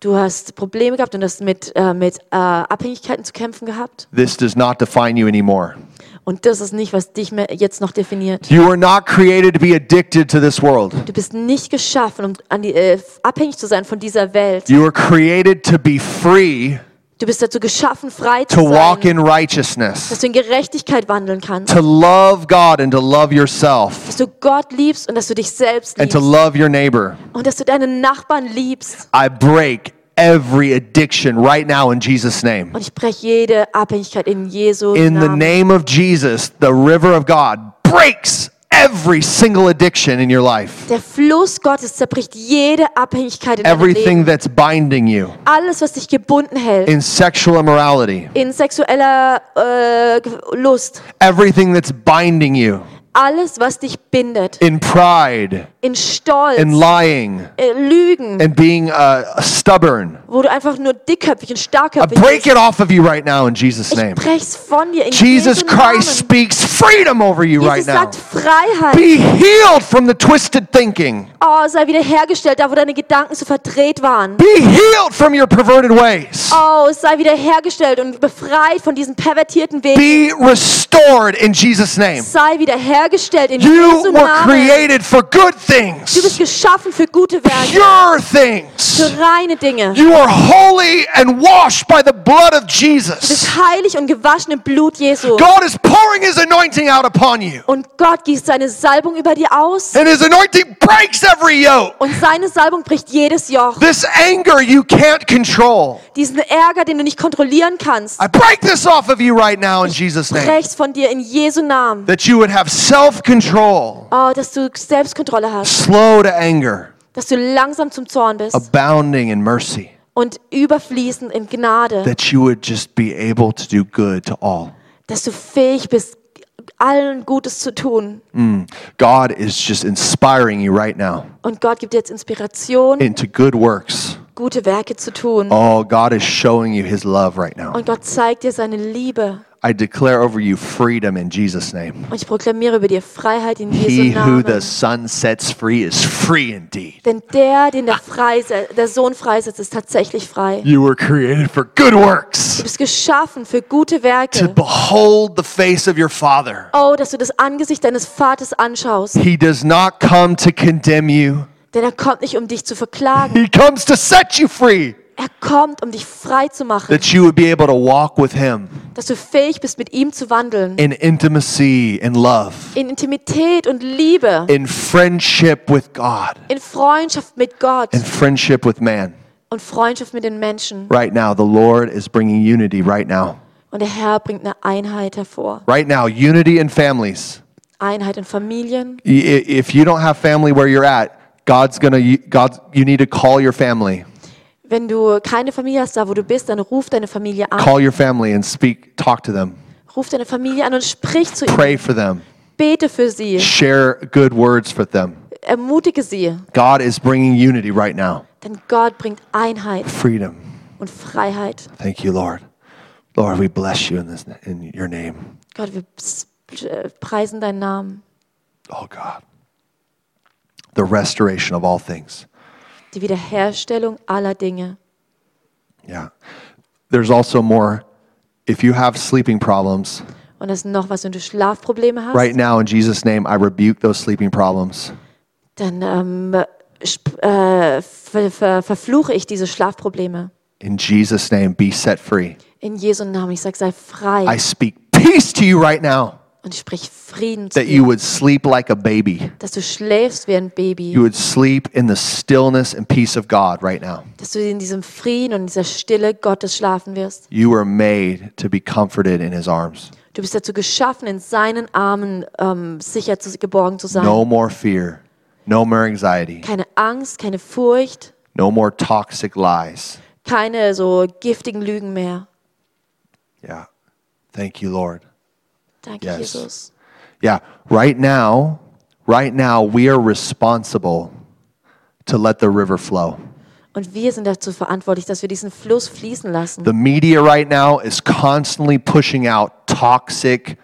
Du hast Probleme gehabt und hast mit, äh, mit äh, Abhängigkeiten zu kämpfen gehabt. This does not define you anymore. Und das ist nicht, was dich jetzt noch definiert. You were not created to be addicted to this world. Du bist nicht geschaffen, um an die, äh, abhängig zu sein von dieser Welt. You were created to be free, Du bist dazu geschaffen, frei zu to walk sein, righteousness, dass du in Gerechtigkeit wandeln kannst, to love God and to love yourself, dass du Gott liebst und dass du dich selbst and to liebst love your neighbor. und dass du deinen Nachbarn liebst. I break every addiction right now in Jesus' name. Und ich breche jede Abhängigkeit in Jesu In the Namen. name of Jesus, the river of God breaks every single addiction in your life, Der Fluss Gottes zerbricht jede Abhängigkeit in deinem everything Leben. that's binding you Alles, was dich gebunden hält. in sexual immorality, in sexueller äh, Lust. everything that's binding you Alles, was dich bindet. in pride, In Stolz, in lying, äh, Lügen, and being uh, stubborn. wo du einfach nur dickköpfig und I starkköpfig break bist. it off of you right now in Jesus' Ich name. brech's von dir in Jesus Jesu Christ speaks freedom over you right Jesus now. sagt Freiheit. Be healed from the twisted thinking. Oh, sei wiederhergestellt, da wo deine Gedanken so verdreht waren. Be healed from your perverted ways. Oh, sei wiederhergestellt und befreit von diesen pervertierten Wegen. Be restored in Jesus' name. Sei wiederhergestellt in You Jesu were Namen. created for good Du bist things, geschaffen für gute Werke, pure things. für reine Dinge. You are holy and washed by the blood of Du Jesus. bist heilig und gewaschen im Blut Jesu. God is pouring his anointing out upon you, Und Gott gießt seine Salbung über dir aus. and his anointing breaks every yoke. Und seine Salbung bricht jedes Joch. This anger you can't control. Diesen Ärger, den du nicht kontrollieren kannst, I break this off of you right now in Jesus' name. brechst von dir in Jesu Namen. That you would have self control, Oh, dass du Selbstkontrolle hast. Slow to anger, Dass du langsam zum Zorn bist. abounding in mercy. Und überfließend in Gnade. That you would just be able to do good to all. Dass du fähig bist, allen Gutes zu tun. God is just inspiring you right now Und Gott gibt dir jetzt Inspiration, into good works. gute Werke zu tun. Oh, God is showing you his love right now. Und Gott zeigt dir seine Liebe. I declare over you freedom in Jesus' name. Und ich proklamiere über dir Freiheit in He Jesu who the. Son sets free is free indeed. Denn der, den der, freise der Sohn freisetzt, ist tatsächlich frei. You were created for good works Du bist geschaffen für gute to Werke. behold the face of your Father. Oh, dass du das Angesicht deines Vaters anschaust. He does not come to condemn you, Denn er kommt nicht, um dich zu verklagen. He comes to set you free. Er kommt, um dich frei zu machen, that you would be able to walk with Him dass du fähig bist, mit ihm zu wandeln. in intimacy and love, In Intimität und Liebe, in friendship with God, in Freundschaft mit Gott in friendship with man. und Freundschaft mit den Menschen. Right now, the Lord is bringing unity right now. Und der Herr bringt eine Einheit hervor. Right now, unity in families. Einheit in Familien. If you don't have family where you're at, God's gonna, God, you need to call your family. Wenn du keine Familie hast, da wo du bist, dann ruf deine Familie an. Call your family and speak, talk to them, Ruf deine Familie an und sprich zu ihnen. pray for them, Bete für sie. share good words for them. Ermutige sie. God is bringing unity right now, Denn Gott bringt Einheit freedom. und Freiheit. Thank you, Lord. Lord, we bless you in this in your name. Gott, wir äh, preisen deinen Namen. Oh God. The restoration of all things. Die Wiederherstellung aller Dinge. Yeah. There's also more. If you have sleeping problems, Und das ist noch was, wenn du Schlafprobleme hast, right now in Jesus' name, I rebuke those sleeping problems. dann ähm, sp- äh, ver ver verfluche ich diese Schlafprobleme. In Jesus' name, be set free. In Jesu Namen. Ich sage, sei I frei. speak peace to you right now, Und ich sprich Frieden zu that you dir. would sleep like a baby. Dass du schläfst wie ein Baby. You would sleep in the stillness and peace of God right now. Dass du in diesem Frieden und in dieser Stille Gottes schlafen wirst. You were made to be comforted in his arms. Du bist dazu geschaffen, in seinen Armen ähm, sicher zu, geborgen zu sein. No more fear, no more anxiety, Keine Angst, keine Furcht, no more toxic lies. keine so giftigen Lügen mehr. Yeah. Thank you, Lord. Danke, Yes. Jesus. Yeah, right now, right now, we are responsible to let the river flow. Und wir sind dazu verantwortlich, dass wir diesen Fluss fließen lassen. The media right now is constantly pushing out toxic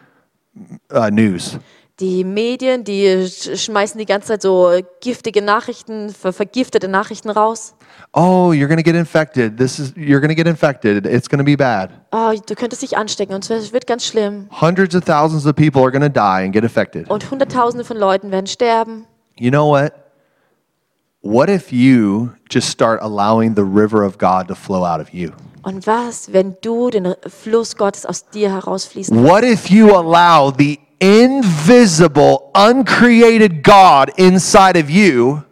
uh, news. Die Medien, die sch- schmeißen die ganze Zeit so giftige Nachrichten, ver vergiftete Nachrichten raus. Oh, you're going to get infected. This is you're going to get infected. It's going to be bad. Oh, du könntest dich anstecken und es wird ganz schlimm. Hundreds of thousands of people are going to die and get affected. Und Hunderttausende von Leuten werden sterben. You know what? What if you just start allowing the river of God to flow out of you? Und was, wenn du den Fluss Gottes aus dir herausfließen What if you allow the invisible, uncreated God inside of you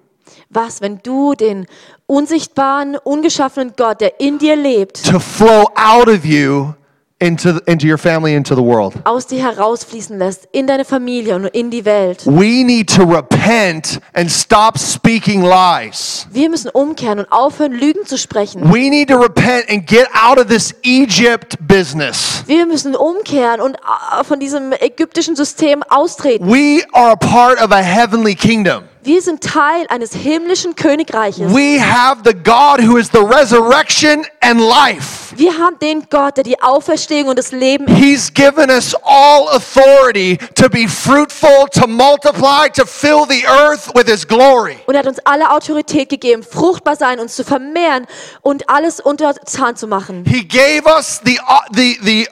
Was, wenn du den unsichtbaren, ungeschaffenen Gott, der in dir lebt, to flow out of you into, into your family, into the world? aus dir herausfließen lässt, in deine Familie und in die Welt? We need to repent and stop speaking lies. Wir müssen umkehren und aufhören, Lügen zu sprechen. We need to repent and get out of this Egypt business. Wir müssen umkehren und äh, von diesem ägyptischen System austreten. We are a part of a heavenly kingdom. Wir sind Teil eines himmlischen Königreiches. We have the God who is the resurrection and life. Wir haben den Gott, der die Auferstehung und das Leben He's given us all authority to be fruitful, to multiply, to fill the earth with His glory. und er hat uns alle Autorität gegeben, fruchtbar sein, uns zu vermehren und alles untertan zu machen. He gave us the, uh, the, the,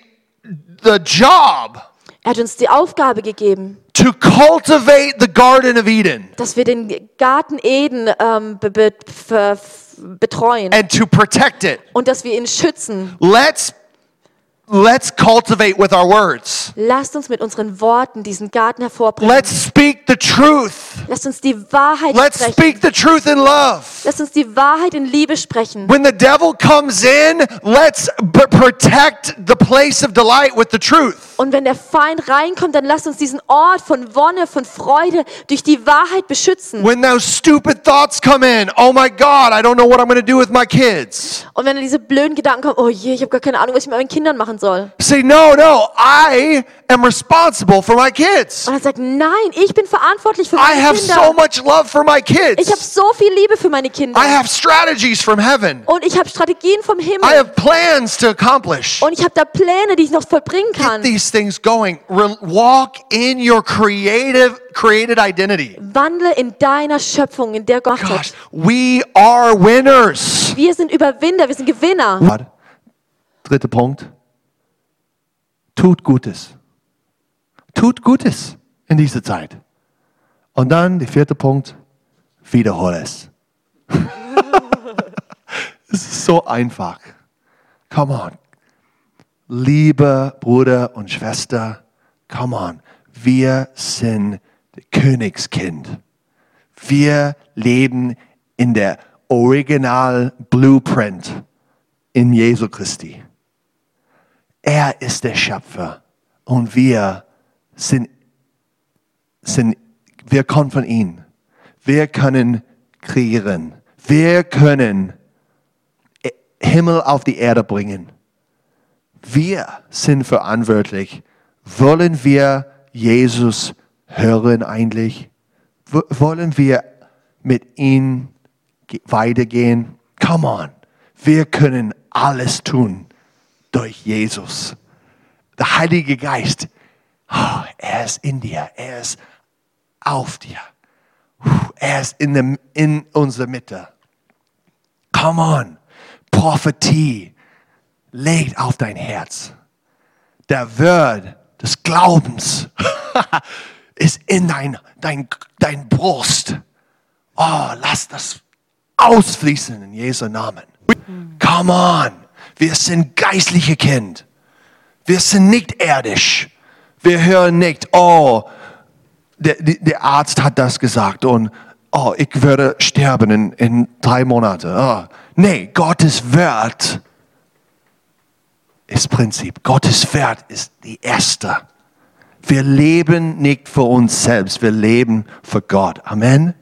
the job Er hat uns die Aufgabe gegeben, to cultivate the Garden of Eden dass wir den Garten Eden ähm, be be ver- betreuen and to protect it. und dass wir ihn schützen. Let's, let's cultivate with our words. Lasst uns mit unseren Worten diesen Garten hervorbringen. Let's speak the truth. Lasst uns die Wahrheit Let's sprechen. speak the truth in love. Lasst uns die Wahrheit in Liebe sprechen. When the devil comes in, let's b- protect the place of delight with the truth. Und wenn der Feind reinkommt, dann lasst uns diesen Ort von Wonne, von Freude durch die Wahrheit beschützen. When those stupid thoughts come in, oh my God, I don't know what I'm going to do with my kids. Und wenn diese blöden Gedanken kommen, oh je, ich habe gar keine Ahnung, was ich mit meinen Kindern machen soll. Say, no, no, I am responsible for my kids. Und er sagt, nein, ich bin verantwortlich für I meine have so Kinder. much love for my Ich habe kids. so viel Liebe für meine Kinder. I have strategies from heaven. Und ich habe Strategien vom I Himmel. have plans to accomplish. Und ich habe da Pläne, die ich noch vollbringen Get kann. These things going. Re- walk in your creative, created identity. Wandle in deiner Schöpfung, in der Gott Gosh, hat. we are winners. Wir sind Überwinder, wir sind Gewinner. Gott. Dritter Punkt. Tut Gutes. Tut Gutes in dieser Zeit. Und dann der vierte Punkt. Wiederhole es. *laughs* Es ist so einfach. Come on. Liebe Bruder und Schwester, come on. Wir sind Königskind. Wir leben in der Original Blueprint in Jesu Christi. Er ist der Schöpfer und wir sind, sind wir kommen von ihm. Wir können kreieren. Wir können Himmel auf die Erde bringen. Wir sind verantwortlich. Wollen wir Jesus hören eigentlich? Wollen wir mit ihm weitergehen? Come on. Wir können alles tun durch Jesus. Der Heilige Geist, oh, er ist in dir, er ist auf dir. Er ist in, in unserer Mitte. Come on. Prophetie legt auf dein Herz. Der Wort des Glaubens *laughs* ist in dein, dein, dein Brust. Oh, lass das ausfließen in Jesu Namen. Come on. Wir sind geistliche Kind. Wir sind nicht irdisch. Wir hören nicht, oh, der, der Arzt hat das gesagt und oh, ich würde sterben in, in drei Monaten. Oh. Nee, Gottes Wert ist Prinzip. Gottes Wert ist die erste. Wir leben nicht für uns selbst, wir leben für Gott. Amen.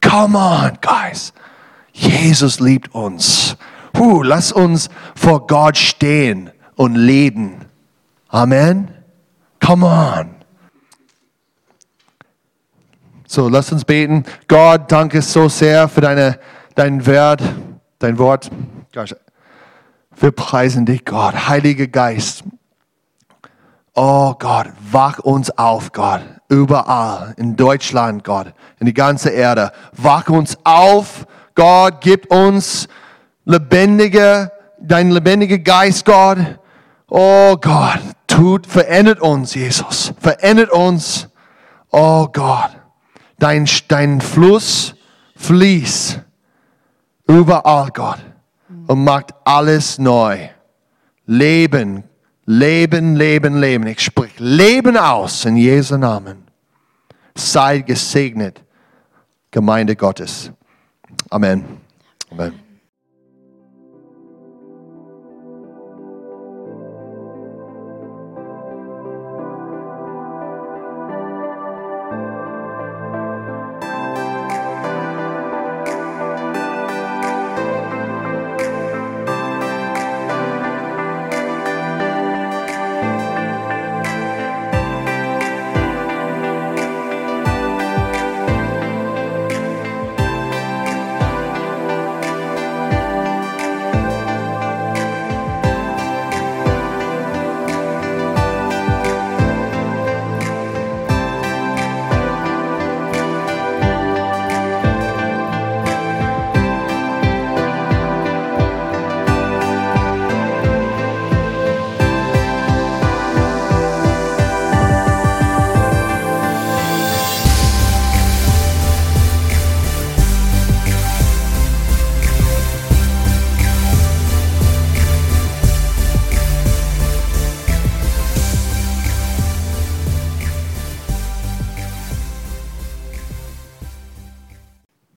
Come on, guys. Jesus liebt uns. Puh, lass uns vor Gott stehen und leben. Amen. Come on. So, lass uns beten. Gott, danke so sehr für deine, dein Wert, dein Wort. Wir preisen dich, Gott. Heiliger Geist. Oh Gott, wach uns auf, Gott. Überall. In Deutschland, Gott. In die ganze Erde. Wach uns auf. Gott, gib uns lebendige, dein lebendiger Geist, Gott. Oh Gott, tut, verändert uns, Jesus. Verändert uns. Oh Gott dein, dein Fluss fließt überall, Gott, und macht alles neu. Leben, Leben, Leben, Leben. Ich spreche Leben aus in Jesu Namen. Sei gesegnet, Gemeinde Gottes. Amen. Amen.